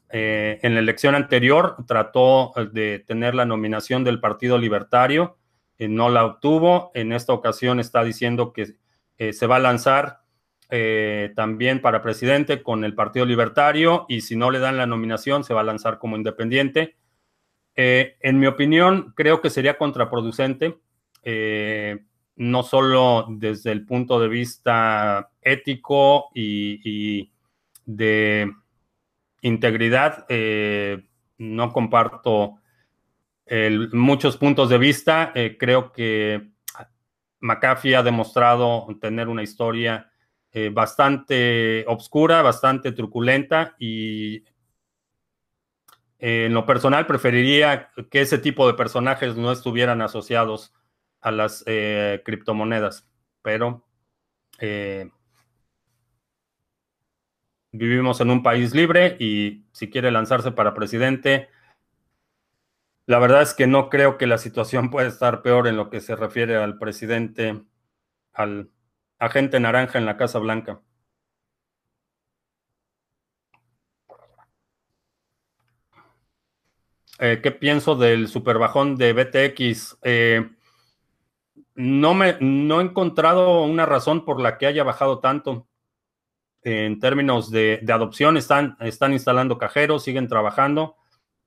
en la elección anterior. Trató de tener la nominación del Partido Libertario. no la obtuvo. En esta ocasión está diciendo que se va a lanzar eh, también para presidente con el Partido Libertario y si no le dan la nominación se va a lanzar como independiente. Eh, en mi opinión, creo que sería contraproducente, eh, no solo desde el punto de vista ético y, de integridad, no comparto muchos puntos de vista. creo que McAfee ha demostrado tener una historia eh, bastante obscura, bastante truculenta y eh, en lo personal preferiría que ese tipo de personajes no estuvieran asociados a las eh, criptomonedas, pero vivimos en un país libre y si quiere lanzarse para presidente, la verdad es que no creo que la situación pueda estar peor en lo que se refiere al presidente, al agente naranja en la Casa Blanca. Eh, ¿Qué pienso del superbajón de BTX? Eh, no, me, no he encontrado una razón por la que haya bajado tanto. En términos de, adopción, están, están instalando cajeros, siguen trabajando.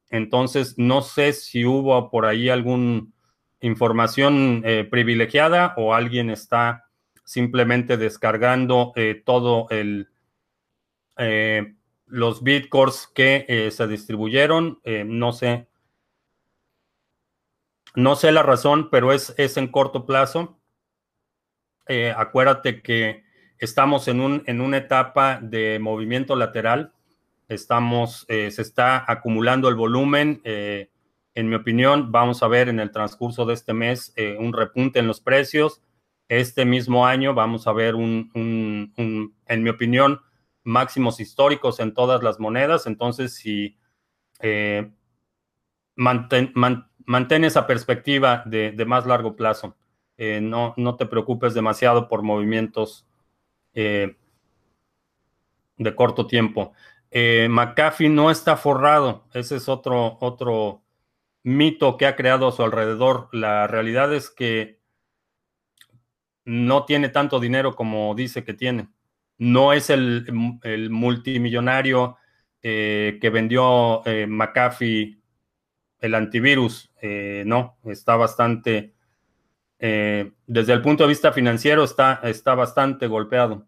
Entonces, no sé si hubo por ahí alguna información eh, privilegiada o alguien está simplemente descargando eh, todo el eh, los bitcores que eh, se distribuyeron. no sé. No sé la razón, pero es, es en corto plazo. acuérdate que estamos en, un, en una etapa de movimiento lateral. Estamos, se está acumulando el volumen. en mi opinión, vamos a ver en el transcurso de este mes un repunte en los precios este mismo año vamos a ver un, en mi opinión, máximos históricos en todas las monedas. Entonces, si eh, mantén, esa perspectiva de, más largo plazo, eh, no, no, te preocupes demasiado por movimientos eh, de corto tiempo. McAfee no está forrado. Ese es otro, otro mito que ha creado a su alrededor. La realidad es que no tiene tanto dinero como dice que tiene. No es el, multimillonario eh, que vendió eh, McAfee el antivirus. Eh, no, está bastante, desde el punto de vista financiero, está, está bastante golpeado.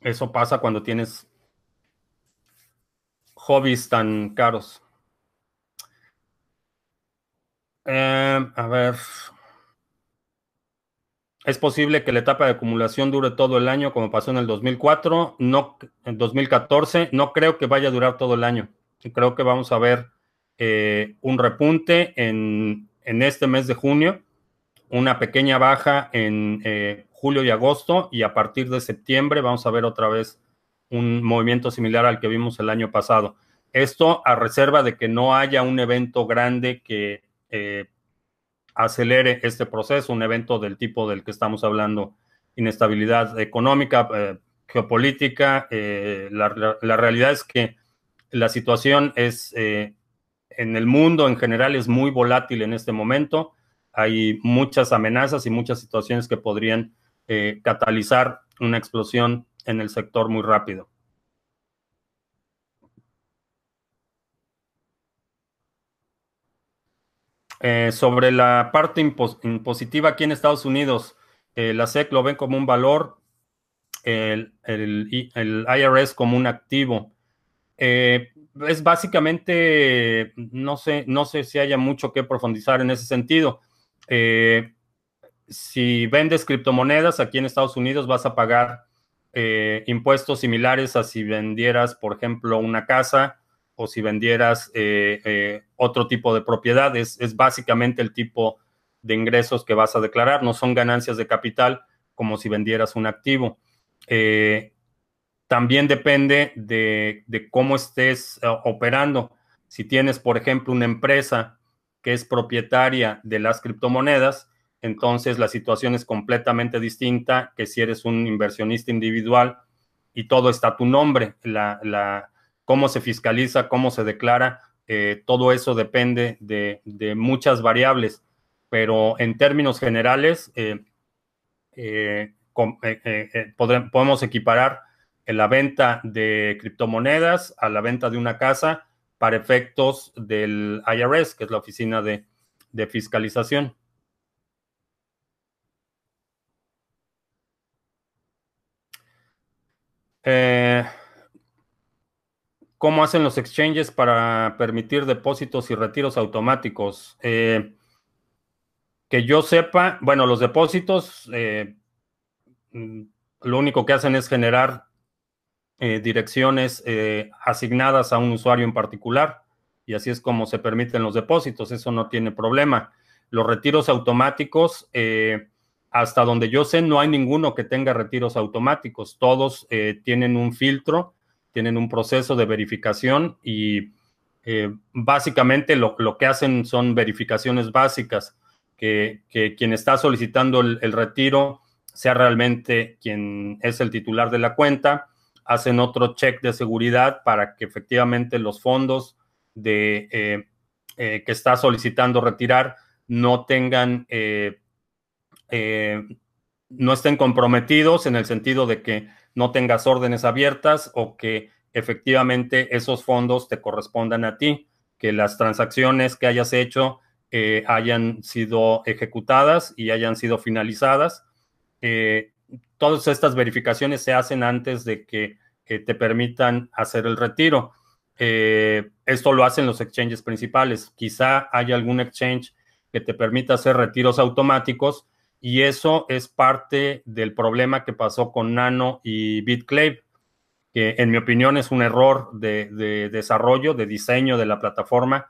Eso pasa cuando tienes hobbies tan caros. Eh, a ver. Es posible que la etapa de acumulación dure todo el año, como pasó en el 2004, no, en 2014. No creo que vaya a durar todo el año. Creo que vamos a ver eh, un repunte en, este mes de junio, una pequeña baja en eh, julio y agosto, y a partir de septiembre vamos a ver otra vez un movimiento similar al que vimos el año pasado. Esto a reserva de que no haya un evento grande que eh, acelere este proceso, un evento del tipo del que estamos hablando, inestabilidad económica, eh, geopolítica. Eh, la, realidad es que la situación es en el mundo en general es muy volátil en este momento. Hay muchas amenazas y muchas situaciones que podrían catalizar una explosión en el sector muy rápido. Eh, sobre la parte impositiva aquí en Estados Unidos, eh, la SEC lo ven como un valor, el, IRS como un activo. Eh, es básicamente, no sé, no sé si haya mucho que profundizar en ese sentido. si vendes criptomonedas aquí en Estados Unidos, vas a pagar impuestos similares a si vendieras, por ejemplo, una casa o si vendieras eh, eh, otro tipo de propiedad. Es, básicamente el tipo de ingresos que vas a declarar. No son ganancias de capital como si vendieras un activo. Eh, también depende de, cómo estés operando. Si tienes, por ejemplo, una empresa que es propietaria de las criptomonedas, entonces la situación es completamente distinta que si eres un inversionista individual y todo está a tu nombre. La, cómo se fiscaliza, cómo se declara, eh, todo eso depende de, muchas variables, pero en términos generales eh, eh, podemos equiparar la venta de criptomonedas a la venta de una casa para efectos del IRS, que es la oficina de, fiscalización. ¿Cómo hacen los exchanges para permitir depósitos y retiros automáticos? Eh, que yo sepa, bueno, los depósitos eh, mm, lo único que hacen es generar eh, direcciones asignadas a un usuario en particular y así es como se permiten los depósitos, eso no tiene problema. Los retiros automáticos, hasta donde yo sé, no hay ninguno que tenga retiros automáticos, todos tienen un filtro tienen un proceso de verificación y eh, básicamente lo, que hacen son verificaciones básicas, que, quien está solicitando el, retiro sea realmente quien es el titular de la cuenta, hacen otro check de seguridad para que efectivamente los fondos de, eh, eh, que está solicitando retirar no tengan, no estén comprometidos en el sentido de que no tengas órdenes abiertas o que efectivamente esos fondos te correspondan a ti, que las transacciones que hayas hecho eh, hayan sido ejecutadas y hayan sido finalizadas. Eh, todas estas verificaciones se hacen antes de que te permitan hacer el retiro. Eh, esto lo hacen los exchanges principales. Quizá haya algún exchange que te permita hacer retiros automáticos y eso es parte del problema que pasó con Nano y BitClave, que en mi opinión es un error de, desarrollo, de diseño de la plataforma,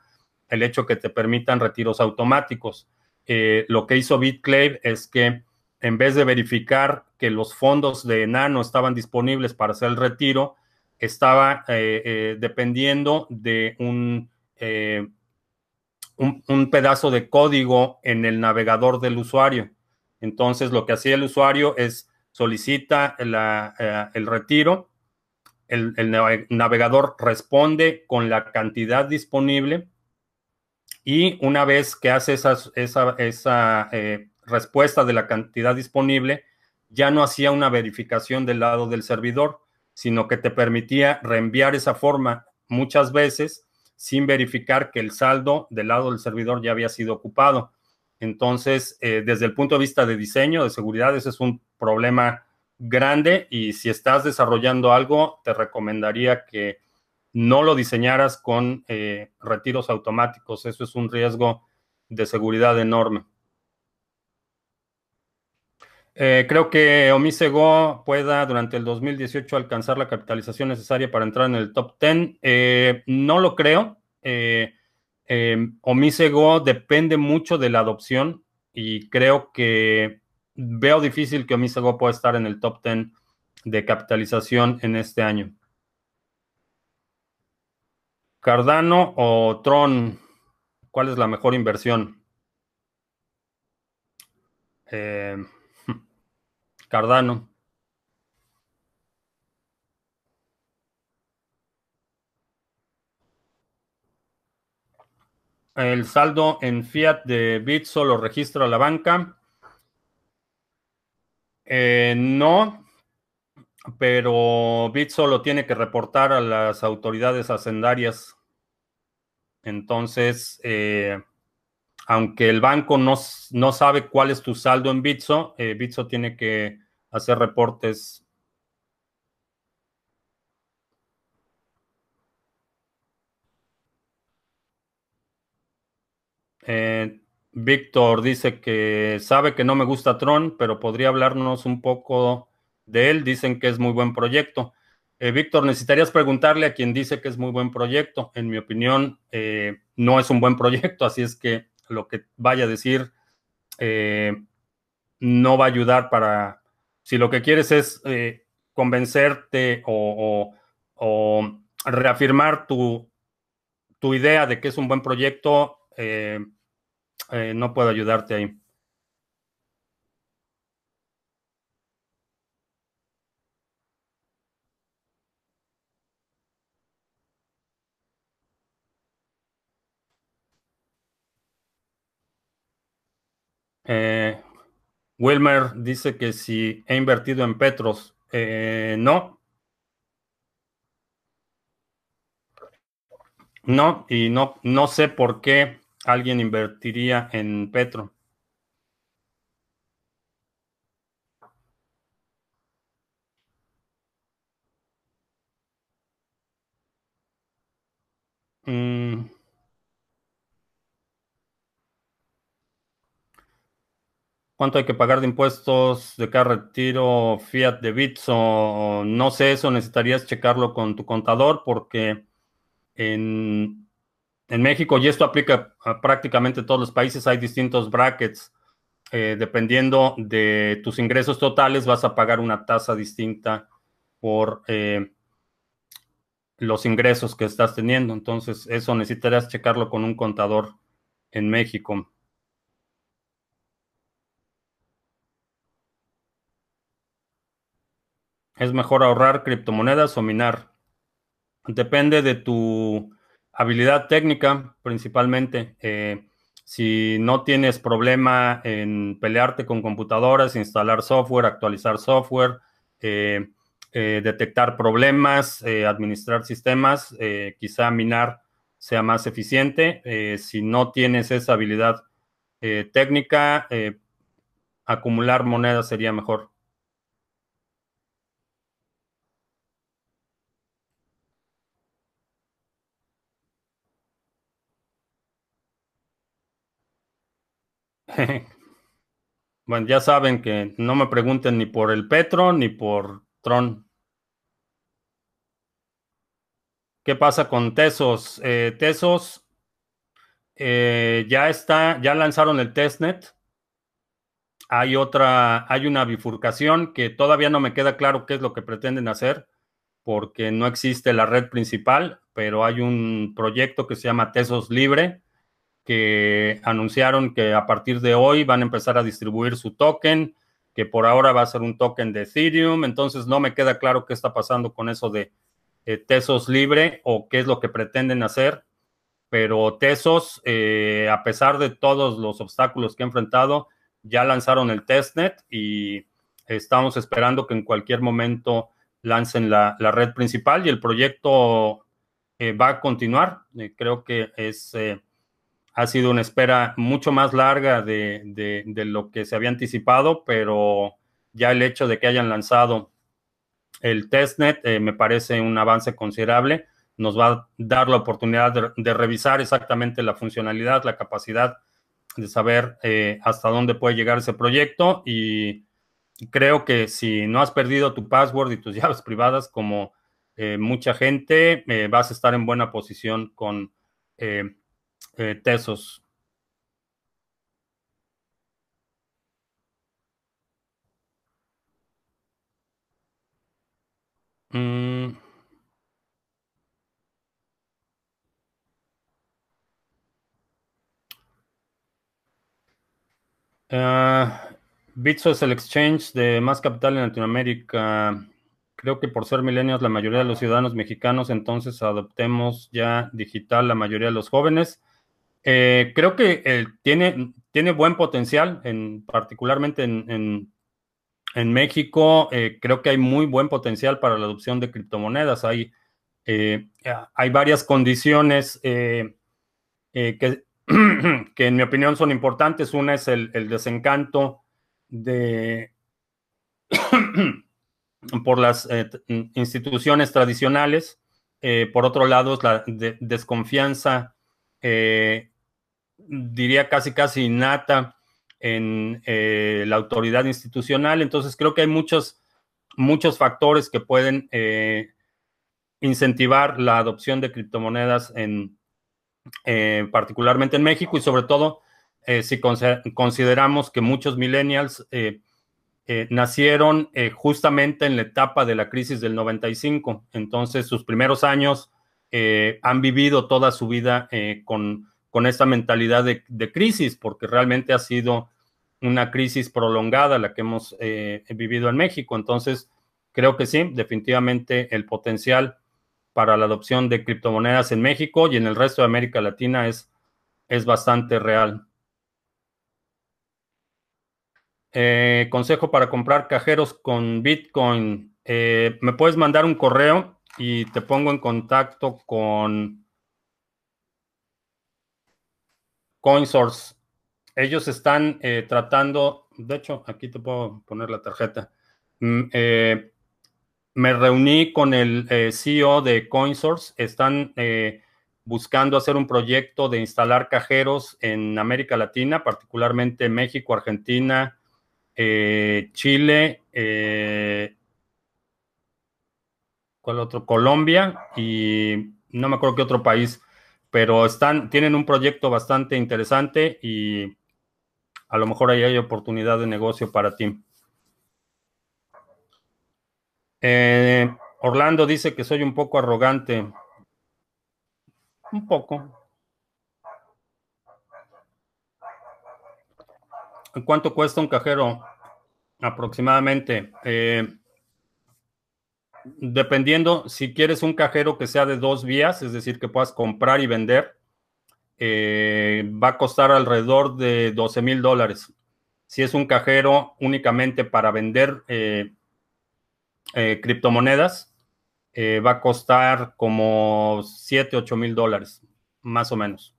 el hecho que te permitan retiros automáticos. Eh, lo que hizo BitClave es que en vez de verificar que los fondos de Nano estaban disponibles para hacer el retiro, estaba eh, eh, dependiendo de un, un, pedazo de código en el navegador del usuario. Entonces, lo que hacía el usuario es solicita eh, el retiro, el, navegador responde con la cantidad disponible y una vez que hace esa, eh, respuesta de la cantidad disponible, ya no hacía una verificación del lado del servidor, sino que te permitía reenviar esa forma muchas veces sin verificar que el saldo del lado del servidor ya había sido ocupado. Entonces, eh, desde el punto de vista de diseño, de seguridad, ese es un problema grande y si estás desarrollando algo, te recomendaría que no lo diseñaras con eh, retiros automáticos. Eso es un riesgo de seguridad enorme. Eh, creo que Omisego pueda durante el 2018 alcanzar la capitalización necesaria para entrar en el top 10. Eh, no lo creo. Omisego depende mucho de la adopción y creo que veo difícil que Omisego pueda estar en el top 10 de capitalización en este año. Cardano o Tron, ¿cuál es la mejor inversión? Eh, Cardano. El saldo en fiat de Bitso lo registra la banca. Eh, no, pero Bitso lo tiene que reportar a las autoridades hacendarias. Entonces, eh, aunque el banco no, no, sabe cuál es tu saldo en Bitso, eh, Bitso tiene que hacer reportes. Eh, Víctor dice que sabe que no me gusta Tron, pero podría hablarnos un poco de él. Dicen que es muy buen proyecto. Eh, Víctor, necesitarías preguntarle a quien dice que es muy buen proyecto. En mi opinión, no es un buen proyecto, así es que lo que vaya a decir eh, no va a ayudar para, si lo que quieres es eh, convencerte o, reafirmar tu, tu, idea de que es un buen proyecto, eh, no puedo ayudarte ahí. Eh, Wilmer dice que si he invertido en Petros. Eh, no. No, y no, no sé por qué alguien invertiría en Petro. Mm. ¿Cuánto hay que pagar de impuestos de cada retiro fiat de Bitso? No sé, eso necesitarías checarlo con tu contador porque en, México, y esto aplica a prácticamente todos los países, hay distintos brackets. Eh, dependiendo de tus ingresos totales, vas a pagar una tasa distinta por eh, los ingresos que estás teniendo. Entonces, eso necesitarías checarlo con un contador en México. ¿Es mejor ahorrar criptomonedas o minar? Depende de tu habilidad técnica, principalmente. Eh, si no tienes problema en pelearte con computadoras, instalar software, actualizar software, eh, eh, detectar problemas, administrar sistemas, quizá minar sea más eficiente. si no tienes esa habilidad técnica, acumular monedas sería mejor. Bueno, ya saben que no me pregunten ni por el Petro ni por Tron. ¿Qué pasa con Tesos? Eh, Tesos eh, ya está, ya lanzaron el testnet. Hay otra, hay una bifurcación que todavía no me queda claro qué es lo que pretenden hacer, porque no existe la red principal, pero hay un proyecto que se llama Tesos Libre, que anunciaron que a partir de hoy van a empezar a distribuir su token, que por ahora va a ser un token de Ethereum. Entonces no me queda claro qué está pasando con eso de eh, Tesos libre o qué es lo que pretenden hacer. Pero Tesos, eh, a pesar de todos los obstáculos que ha enfrentado, ya lanzaron el testnet y estamos esperando que en cualquier momento lancen la, red principal y el proyecto eh, va a continuar. creo que es ha sido una espera mucho más larga de, lo que se había anticipado, pero ya el hecho de que hayan lanzado el testnet eh, me parece un avance considerable. nos va a dar la oportunidad de, revisar exactamente la funcionalidad, la capacidad de saber eh, hasta dónde puede llegar ese proyecto y creo que si no has perdido tu password y tus llaves privadas como eh, mucha gente, vas a estar en buena posición con Tesos. Mm. Ah, Bitso es el exchange de más capital en Latinoamérica. Creo que por ser milenios la mayoría de los ciudadanos mexicanos, entonces adoptemos ya digital la mayoría de los jóvenes. Eh, creo que tiene, tiene buen potencial, en, particularmente en, México. Eh, creo que hay muy buen potencial para la adopción de criptomonedas. Hay, eh, hay varias condiciones que, que, en mi opinión son importantes. Una es el, desencanto de por las instituciones tradicionales. por otro lado, es la desconfianza diría casi casi innata en eh, la autoridad institucional. Entonces creo que hay muchos, muchos factores que pueden eh, incentivar la adopción de criptomonedas en eh, particularmente en México y sobre todo si consideramos que muchos millennials nacieron justamente en la etapa de la crisis del 95. Entonces sus primeros años han vivido toda su vida con con esta mentalidad de, crisis, porque realmente ha sido una crisis prolongada la que hemos eh, vivido en México. Entonces, creo que sí, definitivamente el potencial para la adopción de criptomonedas en México y en el resto de América Latina es, es bastante real. Eh, consejo para comprar cajeros con Bitcoin. Eh, me puedes mandar un correo y te pongo en contacto con CoinSource. Ellos están eh, tratando, de hecho, aquí te puedo poner la tarjeta. Mm, eh, me reuní con el eh, CEO de CoinSource. Están buscando hacer un proyecto de instalar cajeros en América Latina, particularmente México, Argentina, Chile, ¿cuál otro? Colombia y no me acuerdo qué otro país pero están, tienen un proyecto bastante interesante y a lo mejor ahí hay oportunidad de negocio para ti. Eh, Orlando dice que soy un poco arrogante. Un poco. ¿Cuánto cuesta un cajero? Aproximadamente. Eh, dependiendo, si quieres un cajero que sea de dos vías, es decir, que puedas comprar y vender, eh, va a costar alrededor de 12 mil dólares. Si es un cajero únicamente para vender eh, eh, criptomonedas, va a costar como 7, 8 mil dólares, más o menos.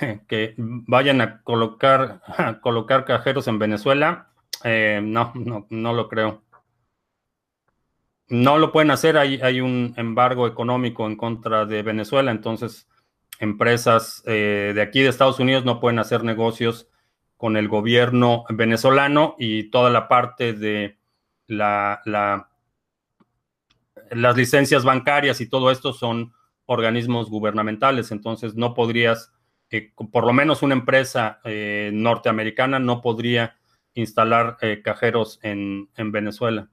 que vayan a colocar, colocar cajeros en Venezuela, eh, no, no, no lo creo. No lo pueden hacer, hay, hay un embargo económico en contra de Venezuela, entonces empresas eh, de aquí de Estados Unidos no pueden hacer negocios con el gobierno venezolano y toda la parte de la, la, las licencias bancarias y todo esto son organismos gubernamentales, entonces no podrías por lo menos una empresa eh, norteamericana no podría instalar eh, cajeros en, Venezuela.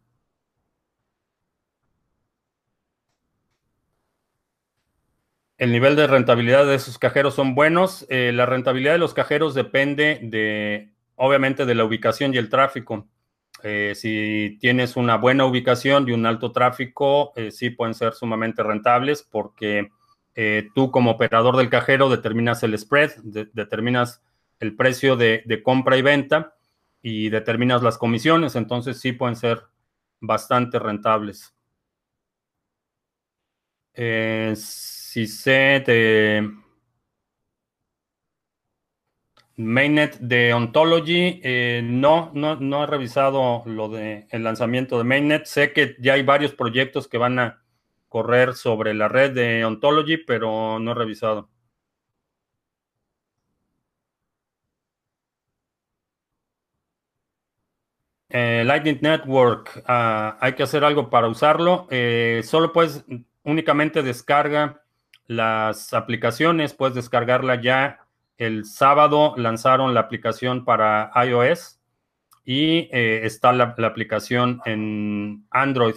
El nivel de rentabilidad de esos cajeros son buenos. Eh, la rentabilidad de los cajeros depende de, obviamente, de la ubicación y el tráfico. si tienes una buena ubicación y un alto tráfico, sí pueden ser sumamente rentables porque eh, tú como operador del cajero determinas el spread, determinas el precio de, compra y venta y determinas las comisiones, entonces sí pueden ser bastante rentables. Eh, si sé de, Mainnet de Ontology, eh, no, no, no he revisado lo de lanzamiento de Mainnet. Sé que ya hay varios proyectos que van a correr sobre la red de Ontology, pero no he revisado. Eh, Lightning Network, ah, hay que hacer algo para usarlo. Eh, solo puedes, únicamente descarga las aplicaciones, puedes descargarla ya. El sábado lanzaron la aplicación para iOS y eh, está la, aplicación en Android.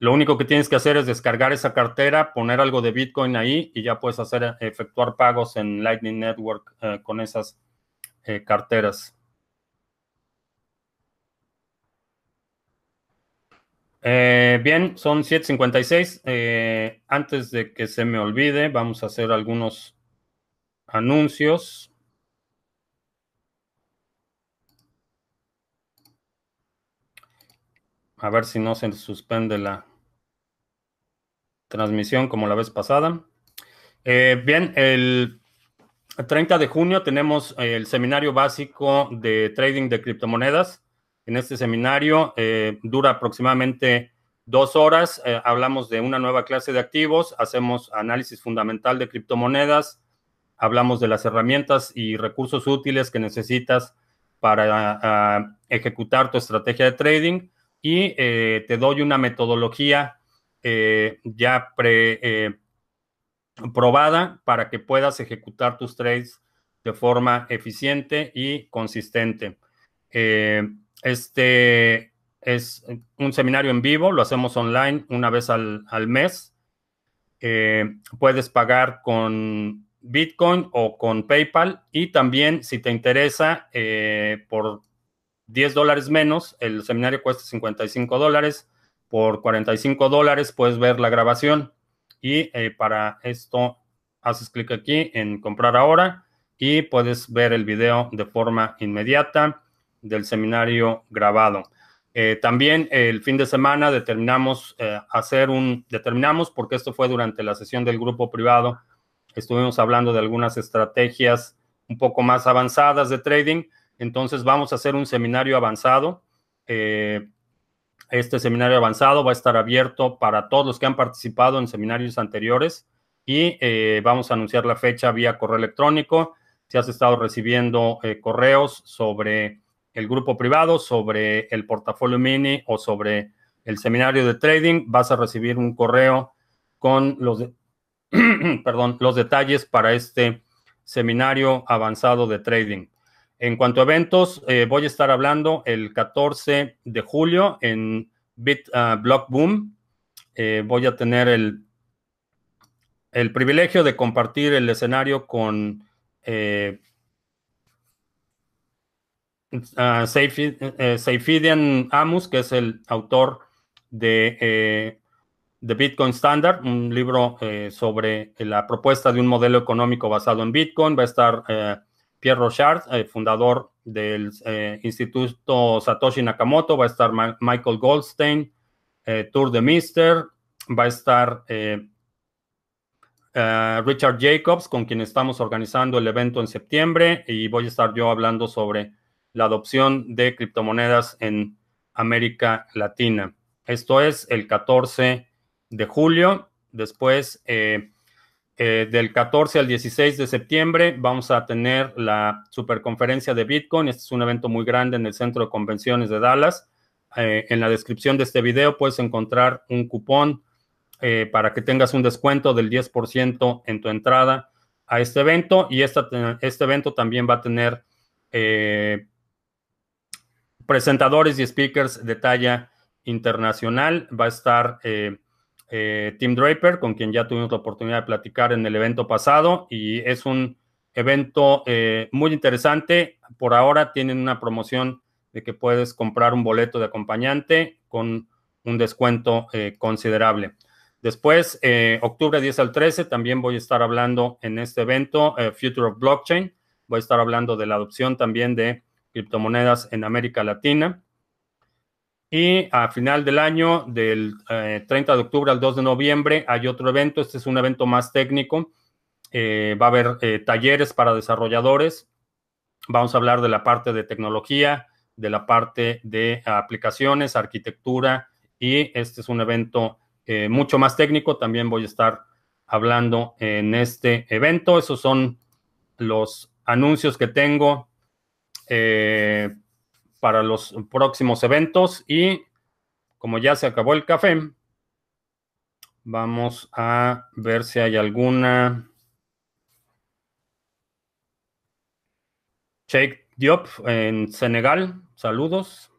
Lo único que tienes que hacer es descargar esa cartera, poner algo de Bitcoin ahí y ya puedes hacer efectuar pagos en Lightning Network con esas carteras. Eh, bien, son 7.56. Eh, antes de que se me olvide, vamos a hacer algunos anuncios. A ver si no se suspende la transmisión como la vez pasada. Eh, bien, el 30 de junio tenemos el seminario básico de trading de criptomonedas. En este seminario eh, dura aproximadamente dos horas. Eh, hablamos de una nueva clase de activos, hacemos análisis fundamental de criptomonedas, hablamos de las herramientas y recursos útiles que necesitas para ah, ejecutar tu estrategia de trading y eh, te doy una metodología ya pre, probada para que puedas ejecutar tus trades de forma eficiente y consistente. Este es un seminario en vivo, lo hacemos online una vez al, mes. Eh, puedes pagar con Bitcoin o con PayPal y también si te interesa eh, por 10 dólares menos, el seminario cuesta 55 dólares, por 45 dólares puedes ver la grabación y eh, para esto haces clic aquí en comprar ahora y puedes ver el video de forma inmediata del seminario grabado. Eh, también el fin de semana determinamos eh, hacer un, determinamos, porque esto fue durante la sesión del grupo privado, estuvimos hablando de algunas estrategias un poco más avanzadas de trading, entonces vamos a hacer un seminario avanzado. Eh, este seminario avanzado va a estar abierto para todos los que han participado en seminarios anteriores y vamos a anunciar la fecha vía correo electrónico. Si has estado recibiendo correos sobre el grupo privado, sobre el portafolio mini o sobre el seminario de trading, vas a recibir un correo con los, perdón, los detalles para este seminario avanzado de trading. En cuanto a eventos, eh, voy a estar hablando el 14 de julio en Bit uh, Block Boom. Eh, voy a tener el, el privilegio de compartir el escenario con eh, uh, Seifidian Amus, que es el autor de The Bitcoin Standard, un libro sobre la propuesta de un modelo económico basado en Bitcoin. Va a estar Pierre Rochard, fundador del Instituto Satoshi Nakamoto. Va a estar Michael Goldstein, Tour de Mister. Va a estar Richard Jacobs, con quien estamos organizando el evento en septiembre. Y voy a estar yo hablando sobre la adopción de criptomonedas en América Latina. Esto es el 14 de julio. Después, eh, eh, del 14 al 16 de septiembre, vamos a tener la superconferencia de Bitcoin. Este es un evento muy grande en el Centro de Convenciones de Dallas. Eh, en la descripción de este video puedes encontrar un cupón para que tengas un descuento del 10% en tu entrada a este evento. Y este evento también va a tener presentadores y speakers de talla internacional. Va a estar eh, eh, Tim Draper, con quien ya tuvimos la oportunidad de platicar en el evento pasado, y es un evento eh, muy interesante. Por ahora tienen una promoción de que puedes comprar un boleto de acompañante con un descuento considerable. Después, octubre 10 al 13, también voy a estar hablando en este evento, Future of Blockchain. Voy a estar hablando de la adopción también de criptomonedas en América Latina. Y a final del año, del 30 eh, de octubre al 2 de noviembre, hay otro evento. Este es un evento más técnico. Eh, va a haber eh, talleres para desarrolladores Vamos a hablar de la parte de tecnología, de la parte de aplicaciones, arquitectura y este es un evento mucho más técnico. También voy a estar hablando en este evento. Esos son los anuncios que tengo para los próximos eventos y como ya se acabó el café, vamos a ver si hay alguna Sheikh Diop en Senegal. Saludos.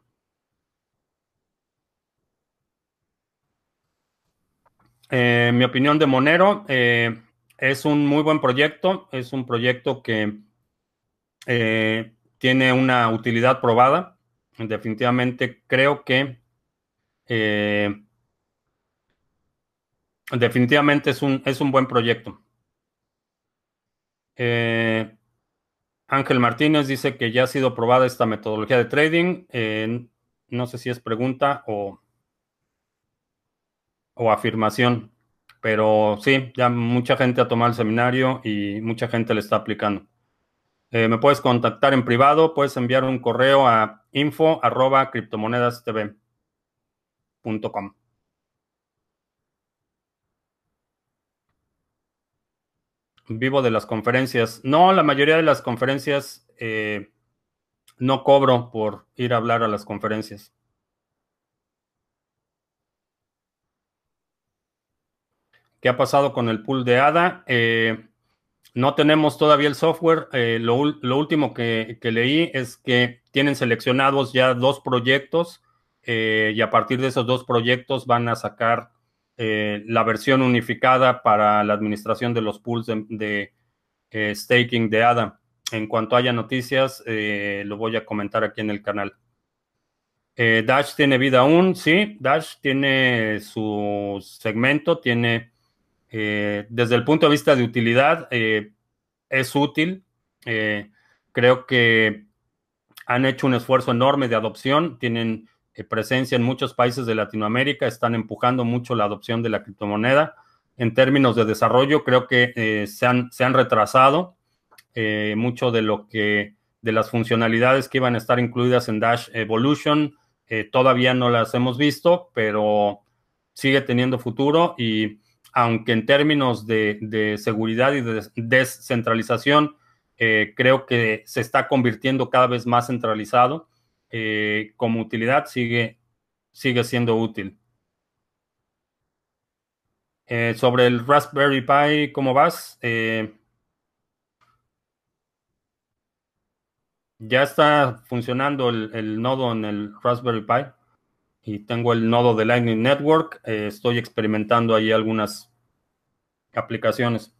Eh, mi opinión de Monero eh, es un muy buen proyecto. Es un proyecto que eh, tiene una utilidad probada. Definitivamente creo que definitivamente es un, es un buen proyecto. Ángel Martínez dice que ya ha sido probada esta metodología de trading. no sé si es pregunta o, o afirmación, pero sí, ya mucha gente ha tomado el seminario y mucha gente le está aplicando. Eh, me puedes contactar en privado, puedes enviar un correo a info arroba criptomonedastv.com. Vivo de las conferencias. No, la mayoría de las conferencias eh, no cobro por ir a hablar a las conferencias. ¿Qué ha pasado con el pool de ADA? Eh, no tenemos todavía el software. Eh, lo, último que, leí es que tienen seleccionados ya dos proyectos y a partir de esos dos proyectos van a sacar eh, la versión unificada para la administración de los pools de, eh, staking de ADA. En cuanto haya noticias, eh, lo voy a comentar aquí en el canal. Dash tiene vida aún, sí, Dash tiene su segmento, tiene, desde el punto de vista de utilidad, es útil. creo que han hecho un esfuerzo enorme de adopción, tienen eh, presencia en muchos países de Latinoamérica, están empujando mucho la adopción de la criptomoneda. En términos de desarrollo, creo que eh, se, han, se, han, retrasado eh, mucho de lo que, de las funcionalidades que iban a estar incluidas en Dash Evolution. todavía no las hemos visto, pero sigue teniendo futuro y aunque en términos de, seguridad y de descentralización, creo que se está convirtiendo cada vez más centralizado eh, como utilidad sigue, sigue siendo útil. Eh, sobre el Raspberry Pi, ¿cómo vas? Eh, ya está funcionando el, nodo en el Raspberry Pi y tengo el nodo de Lightning Network. estoy experimentando ahí algunas aplicaciones.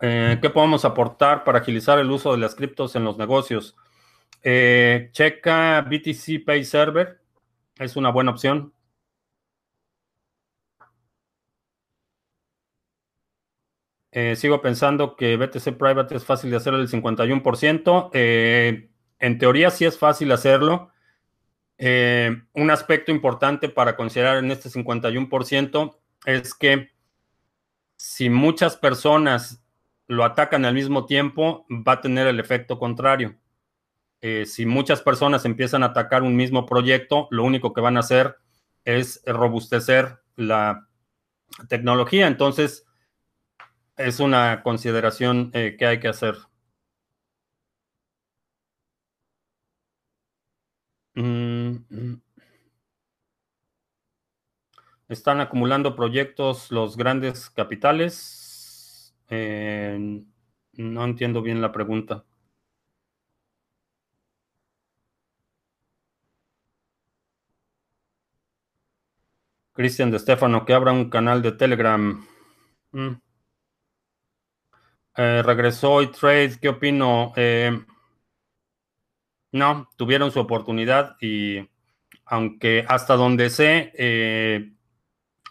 Eh, ¿Qué podemos aportar para agilizar el uso de las criptos en los negocios? Eh, checa BTC Pay Server, es una buena opción. Eh, sigo pensando que BTC Private es fácil de hacer el 51%. En teoría sí es fácil hacerlo. un aspecto importante para considerar en este 51% es que si muchas personas lo atacan al mismo tiempo, va a tener el efecto contrario. Eh, si muchas personas empiezan a atacar un mismo proyecto, lo único que van a hacer es robustecer la tecnología. Entonces, es una consideración eh, que hay que hacer. Mm, mm. Están acumulando proyectos los grandes capitales. Eh, no entiendo bien la pregunta. Cristian de Stefano, que abra un canal de Telegram. Mm. Eh, regresó y trade, ¿qué opino? Eh, no, tuvieron su oportunidad y aunque hasta donde sé,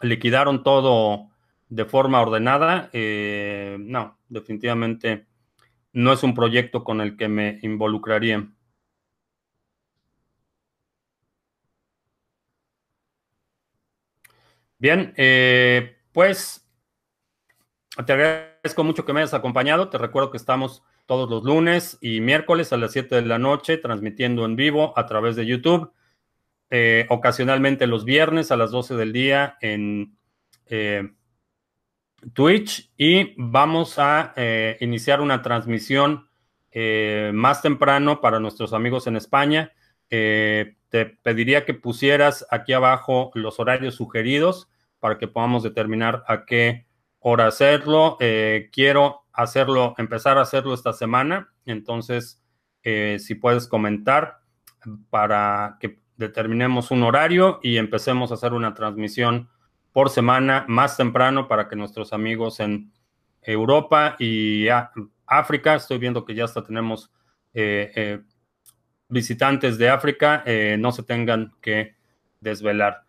liquidaron todo de forma ordenada, eh, no, definitivamente no es un proyecto con el que me involucraría. Bien, eh, pues Te agradezco mucho que me hayas acompañado. Te recuerdo que estamos todos los lunes y miércoles a las 7 de la noche transmitiendo en vivo a través de YouTube. Eh, ocasionalmente los viernes a las 12 del día en eh, Twitch y vamos a eh, iniciar una transmisión más temprano para nuestros amigos en España. te pediría que pusieras aquí abajo los horarios sugeridos para que podamos determinar a qué hora hacerlo. quiero hacerlo, empezar a hacerlo esta semana, entonces si puedes comentar para que determinemos un horario y empecemos a hacer una transmisión por semana más temprano para que nuestros amigos en Europa y África, estoy viendo que ya hasta tenemos eh, eh, visitantes de África, eh, no se tengan que desvelar.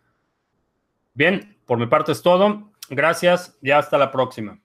Bien, por mi parte es todo. Gracias y hasta la próxima.